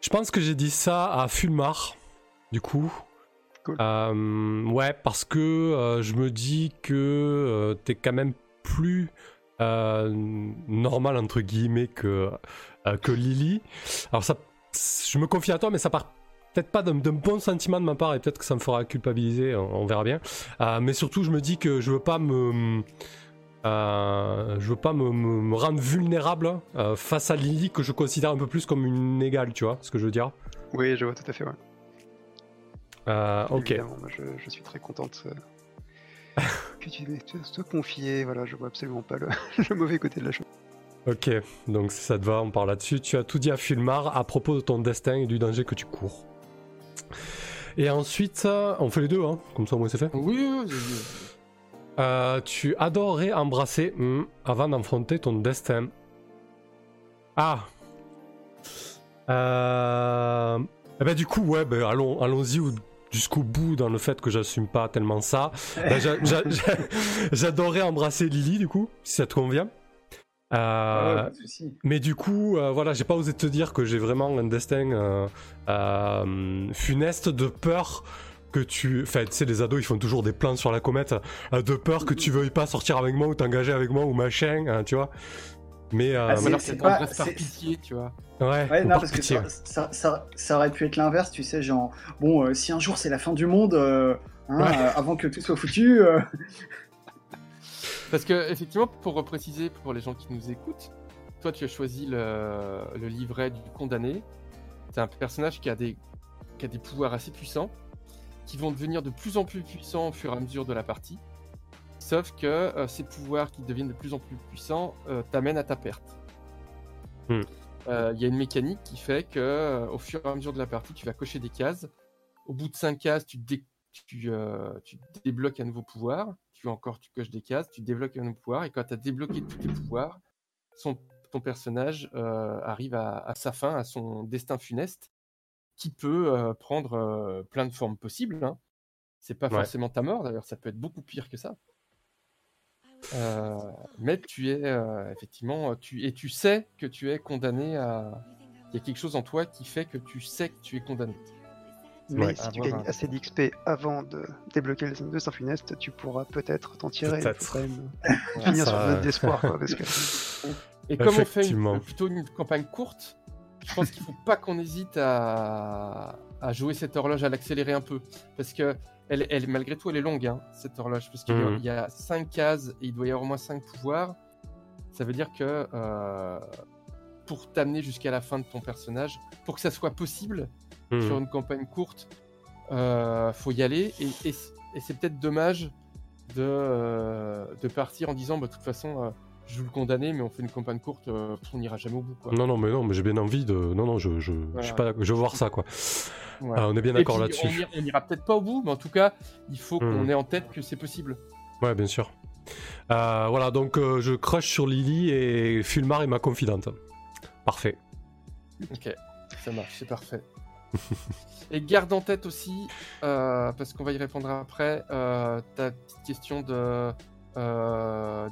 Je pense que j'ai dit ça à Fulmar, du coup. Cool. Euh, ouais, parce que euh, je me dis que euh, t'es quand même plus euh, normal entre guillemets que, euh, que Lily. Alors ça, je me confie à toi, mais ça part peut-être pas d'un bon sentiment de ma part et peut-être que ça me fera culpabiliser, on, on verra bien. Euh, mais surtout, je me dis que je veux pas me, je veux pas me, me- me rendre vulnérable face à Lily que je considère un peu plus comme une égale, tu vois ce que je veux dire? Oui, je vois tout à fait. Ouais. Ok. Je, je suis très contente que tu aies te, confier. Voilà, je vois absolument pas le, le mauvais côté de la chose. Ok, donc si ça te va, on parle là-dessus. Tu as tout dit à Fulmar à propos de ton destin et du danger que tu cours. Et ensuite, euh, on fait les deux, hein, comme ça au moins c'est fait. Oui, oui, oui. Euh, tu adorerais embrasser hmm, avant d'enfronter ton destin. Ah. Euh... Eh ben du coup, ouais, ben, allons, allons-y au- jusqu'au bout dans le fait que j'assume pas tellement ça. Ben, j'a- j'a- j'a- J'adorerais embrasser Lily, du coup, si ça te convient. Euh, ouais, mais du coup, euh, voilà, j'ai pas osé te dire que j'ai vraiment un destin euh, funeste de peur que tu. Enfin, tu sais, les ados ils font toujours des plans sur la comète, de peur que tu veuilles pas sortir avec moi ou t'engager avec moi ou machin, hein, tu vois. Mais. euh, Ah, c'est- Alors, c'est pas- par pitié, tu vois. ouais, Ouais, ou non, par parce que pitié. ça, ça, ça- ça aurait pu être l'inverse, tu sais, genre, bon, euh, si un jour c'est la fin du monde, euh, hein, Ouais. euh, avant que tout soit foutu, euh, Parce que, effectivement, pour repréciser pour les gens qui nous écoutent, toi, tu as choisi le, le livret du condamné. C'est un personnage qui a, des, qui a des pouvoirs assez puissants, qui vont devenir de plus en plus puissants au fur et à mesure de la partie. Sauf que euh, ces pouvoirs qui deviennent de plus en plus puissants euh, t'amènent à ta perte. Hmm. Euh, Il y a une mécanique qui fait que, au fur et à mesure de la partie, tu vas cocher des cases. Au bout de 5 cases, tu, dé- tu, tu débloques un nouveau pouvoir. Tu encore, tu coches des cases, tu débloques un nouveau pouvoir. Et quand tu as débloqué tous tes pouvoirs, son, ton personnage arrive à, à sa fin, à son destin funeste, qui peut prendre plein de formes possibles. Hein. C'est pas Ouais. forcément ta mort, d'ailleurs, ça peut être beaucoup pire que ça. Euh, mais tu es euh, effectivement, tu, et tu sais que tu es condamné à. Il y a quelque chose en toi qui fait que tu sais que tu es condamné. Mais Ouais. si tu gagnes un- assez d'XP avant de débloquer les deux funeste, tu pourras peut-être t'en tirer. Peut-être. finir Ça, sur euh, note d'espoir. que... Et comme on fait une- Effectivement. plutôt une campagne courte, je pense qu'il faut pas qu'on hésite à, à jouer cette horloge, à l'accélérer un peu. Parce que, elle, elle, malgré tout, elle est longue, hein, cette horloge. Parce qu'il y a- Mhm. il y a 5 cases et il doit y avoir au moins 5 pouvoirs. Ça veut dire que euh, pour t'amener jusqu'à la fin de ton personnage, pour que ça soit possible Hmm. sur une campagne courte, euh, faut y aller. Et, et c- et c'est peut-être dommage de, euh, de partir en disant, bah, de toute façon, je joue le condamné, mais on fait une campagne courte, euh, on n'ira jamais au bout. Quoi. Non, non, mais non, mais j'ai bien envie de. Non, non, je, je, je suis pas d'accord. Je veux voir ça, quoi. Ah, on est bien d'accord là-dessus. On ira, on ira peut-être pas au bout, mais en tout cas, il faut Hmm. qu'on ait en tête que c'est possible. Ouais, bien sûr. Euh, voilà, donc euh, je crush sur Lily et Fulmar est ma confidente. Parfait. Ok, ça marche, c'est parfait. Et garde en tête aussi, parce qu'on va y répondre après, ta petite question de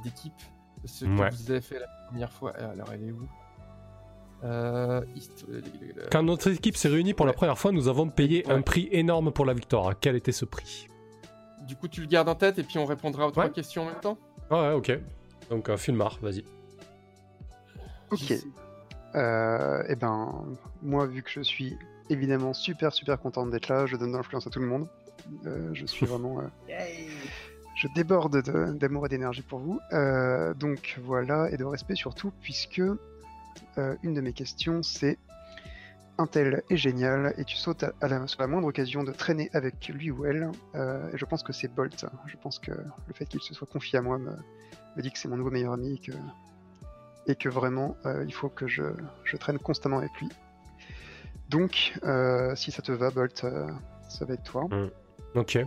d'équipe, ce que Ouais. vous avez fait la première fois. Alors, elle est où? Euh, histo- Quand notre équipe s'est réunie pour la première fois, nous avons payé un prix énorme pour la victoire. Quel était ce prix? Du coup, tu le gardes en tête et puis on répondra aux trois questions en même temps? Ouais, ok. Donc euh, Fulmar, vas-y. Ok. Euh, et ben, moi, vu que je suis évidemment super super contente d'être là, je donne de l'influence à tout le monde. Euh, je suis vraiment. euh, yay. Je déborde de- d'amour et d'énergie pour vous. Euh, donc voilà, et de respect surtout, puisque euh, une de mes questions c'est un tel est génial et tu sautes à, la, sur la moindre occasion de traîner avec lui ou elle. euh, je pense que c'est Bolt. Je pense que le fait qu'il se soit confié à moi me, dit que c'est mon nouveau meilleur ami et que, vraiment il faut que je, traîne constamment avec lui. Donc, si ça te va, Bolt, ça va être toi. Ok.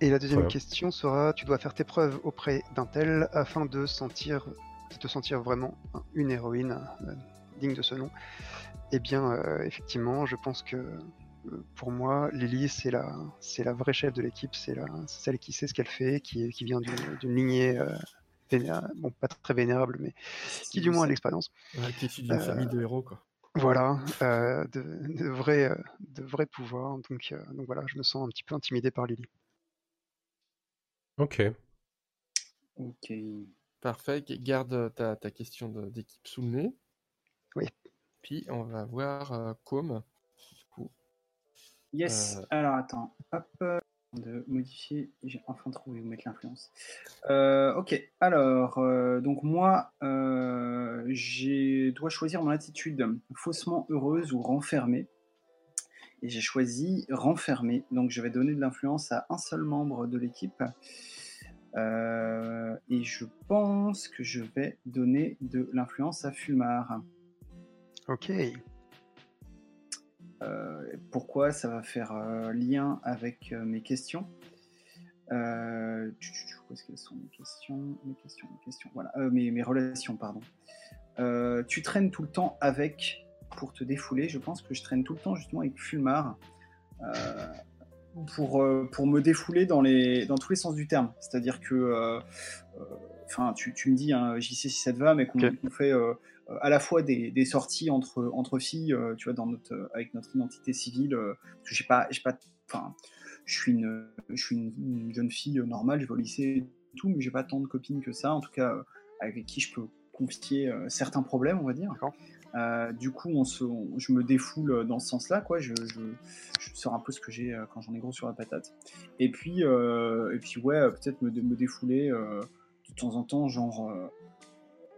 Et la deuxième question sera tu dois faire tes preuves auprès d'un tel afin de sentir de te sentir vraiment une héroïne euh, digne de ce nom. Eh bien, euh, effectivement, je pense que euh, pour moi, Lily, c'est la, c'est la vraie chef de l'équipe, c'est la, c'est celle qui sait ce qu'elle fait, qui, vient d'une, d'une lignée, euh, bon, pas très vénérable, mais qui du moins a l'expérience. Ouais, qui est d'une Euh, famille de héros, quoi. Voilà, euh, de, de vrais, de vrais pouvoirs. Donc, euh, donc voilà, je me sens un petit peu intimidé par Lily. Ok. Ok. Parfait. Garde ta, ta question d'équipe sous le nez. Oui. Puis on va voir euh, Com. Du coup, Yes. Euh. Alors attends, hop, euh, de modifier. J'ai enfin trouvé où mettre l'influence. Euh, ok. Alors euh, donc moi, euh, j'ai dois choisir mon attitude faussement heureuse ou renfermée. Et j'ai choisi renfermée. Donc je vais donner de l'influence à un seul membre de l'équipe. Euh, et je pense que je vais donner de l'influence à Fulmar. Ok. Euh, pourquoi ça va faire euh, lien avec mes questions? Où est-ce qu'elles sont mes questions Mes questions, mes questions? Voilà, mes, mes relations, pardon. Tu traînes tout le temps avec pour te défouler. Je pense que je traîne tout le temps justement avec Fulmar euh, pour, euh, pour me défouler dans, les, dans tous les sens du terme. C'est-à-dire que, euh, euh, enfin, tu, tu me dis, hein, JC si ça te va, mais qu'on Ok. qu'on fait à la fois des, des sorties entre, entre filles, tu vois, dans notre, avec notre identité civile. parce que j'ai pas, j'ai pas, enfin, je suis une, je suis une, une jeune fille normale, je vais au lycée et tout, mais j'ai pas tant de copines que ça. En tout cas, avec qui je peux confier certains problèmes, on va dire. Euh, du coup, on se, on- je me défoule dans ce sens-là, quoi. Je, je, je sors un peu ce que j'ai euh, quand j'en ai gros sur la patate. Et puis, euh, et puis ouais, euh, peut-être me, dé- me défouler euh, de temps en temps, genre, euh,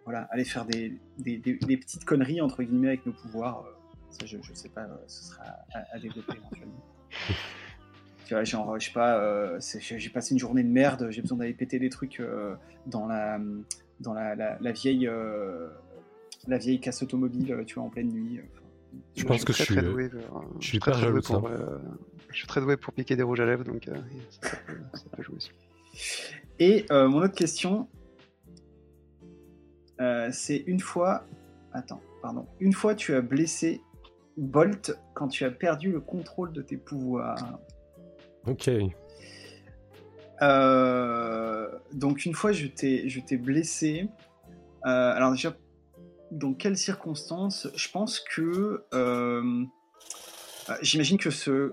voilà, aller faire des, des, des- des petites conneries entre guillemets avec nos pouvoirs. euh, ça, je, je sais pas, euh, ce sera à, à développer éventuellement. Tu vois, genre, je sais pas, euh, j'ai passé une journée de merde, j'ai besoin d'aller péter des trucs euh, dans la, dans la, la, la vieille, euh, la vieille casse automobile, euh, tu vois, en pleine nuit. euh, enfin, Je pense que très, je très suis, doué vers- je suis très, doué pour, euh, Je suis très doué pour piquer des rouges à lèvres, donc euh, ça, ça peut, ça peut jouer aussi. Et euh, mon autre question, euh, c'est une fois, attends, pardon, une fois tu as blessé Bolt quand tu as perdu le contrôle de tes pouvoirs. Ok. Euh, donc une fois je t'ai je t'ai blessé. Euh, alors déjà, dans quelles circonstances Je pense que euh, j'imagine que ce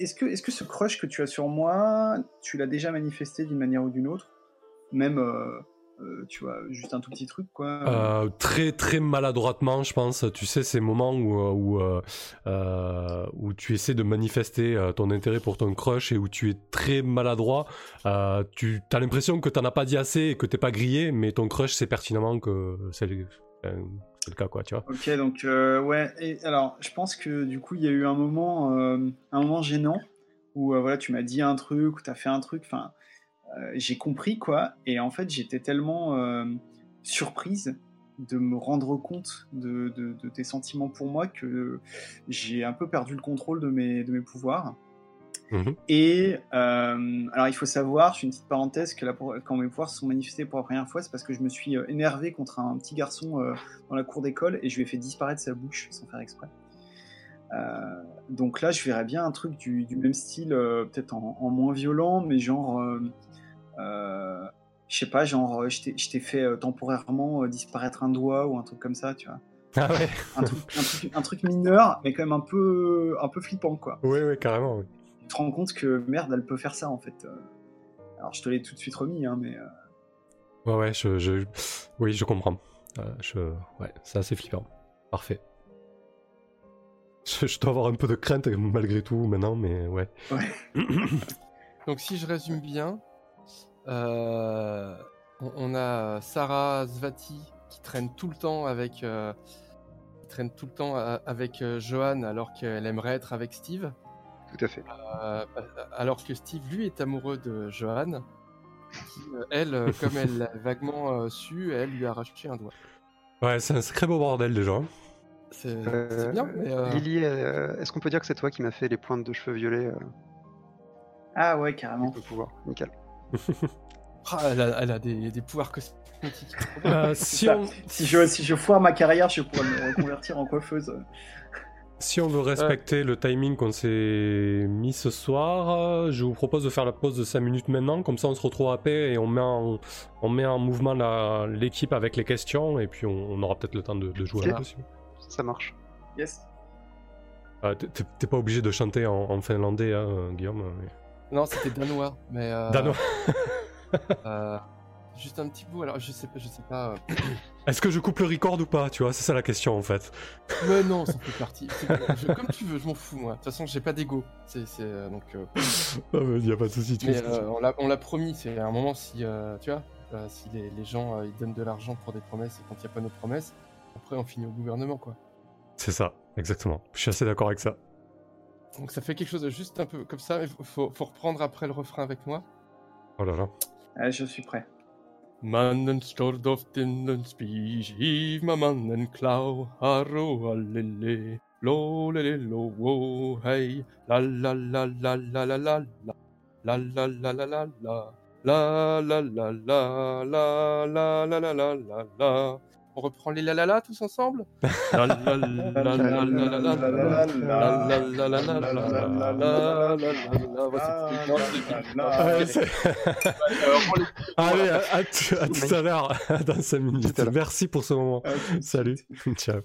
est-ce que est-ce que ce crush que tu as sur moi, tu l'as déjà manifesté d'une manière ou d'une autre, même euh, euh, tu vois juste un tout petit truc quoi. Très très maladroitement, je pense. Tu sais, ces moments où, où, où tu essaies de manifester ton intérêt pour ton crush et où tu es très maladroit. Tu as l'impression que t'en as pas dit assez et que t'es pas grillé, mais ton crush sait pertinemment que c'est le cas, quoi, tu vois. Ok, donc euh, ouais. Alors, je pense que du coup, il y a eu un moment, euh, un moment gênant où euh, voilà, tu m'as dit un truc, ou t'as fait un truc. Enfin, euh, j'ai compris quoi. Et en fait, j'étais tellement euh, surprise de me rendre compte de, de- de tes sentiments pour moi que j'ai un peu perdu le contrôle de mes, de mes pouvoirs. Mhm. Et euh, alors, il faut savoir, je fais une petite parenthèse, que là, pour- quand mes pouvoirs se sont manifestés pour la première fois, c'est parce que je me suis euh, énervé contre un petit garçon euh, dans la cour d'école et je lui ai fait disparaître sa bouche sans faire exprès. Euh, donc là, je verrais bien un truc du, du même style, peut-être en, en moins violent, mais genre, je sais pas, genre, je t'ai- fait temporairement disparaître un doigt ou un truc comme ça, tu vois. Ah ouais Un truc, un truc- un truc mineur, mais quand même un peu, un peu flippant, quoi. Oui, oui, carrément. oui. Tu te rends compte que merde, elle peut faire ça en fait. Alors je te l'ai tout de suite remis, hein, mais euh, Ouais, ouais, je, je- oui, je comprends. Euh, je... Ouais, c'est assez flippant. Parfait. Je, je dois avoir un peu de crainte malgré tout maintenant, mais ouais. Donc si je résume bien, euh, on, on a Sarah Zvati qui traîne tout le temps avec, euh, qui traîne tout le temps avec euh, Johan alors qu'elle aimerait être avec Steve, Tout à fait. euh, alors que Steve lui est amoureux de Johan. Qui, euh, elle, euh, comme elle l'a vaguement euh, su, elle lui a arraché un doigt. Ouais, c'est un sacré beau bordel déjà. C'est Euh, bien, mais euh, Lily, euh, est-ce qu'on peut dire que c'est toi qui m'as fait les pointes de cheveux violets euh, ah ouais carrément. le pouvoir Nickel. ah, elle, a, elle a des, des pouvoirs cosmétiques. Euh, si, Ça, on, Si je si je foire ma carrière, je pourrais me reconvertir en coiffeuse. Si on veut respecter le timing qu'on s'est mis ce soir, je vous propose de faire la pause de 5 minutes maintenant, comme ça on se retrouve à paix et on met en, on met en mouvement l'équipe avec les questions et puis on, on aura peut-être le temps de, de jouer si- Ça marche. Yes. Euh, t'es- pas obligé de chanter en, en finlandais, hein, Guillaume. mais- Non, c'était danois, mais. euh, Danois. euh, juste un petit bout. Alors, je sais pas, je sais pas. euh, Est-ce que je coupe le record ou pas Tu vois, c'est ça la question en fait. Ouais, non, ça fait partie. C'est- je- comme tu veux, je m'en fous, moi. De toute façon, j'ai pas d'ego. C'est, euh, donc. euh, Ah, mais y a pas de souci. tu mais euh, on l'a, promis. C'est à un moment si, euh, tu vois, euh, si les, les gens euh, ils donnent de l'argent pour des promesses et quand il y a pas nos promesses, après on finit au gouvernement, quoi. C'est ça, exactement. Je suis assez d'accord avec ça. Donc ça fait quelque chose de juste un peu comme ça. Il faut, faut, reprendre après le refrain avec moi. Oh là là. Je suis prêt. Mannen den speech, heave ma mannen klau, haro allele, lo lele lo wo, hey, la la la la la la la la, la la la la la la, la la la la la la la la la la la. On reprend les la la la tous ensemble Allez, à tout à l'heure dans minutes. Merci pour ce moment. Salut. Ciao.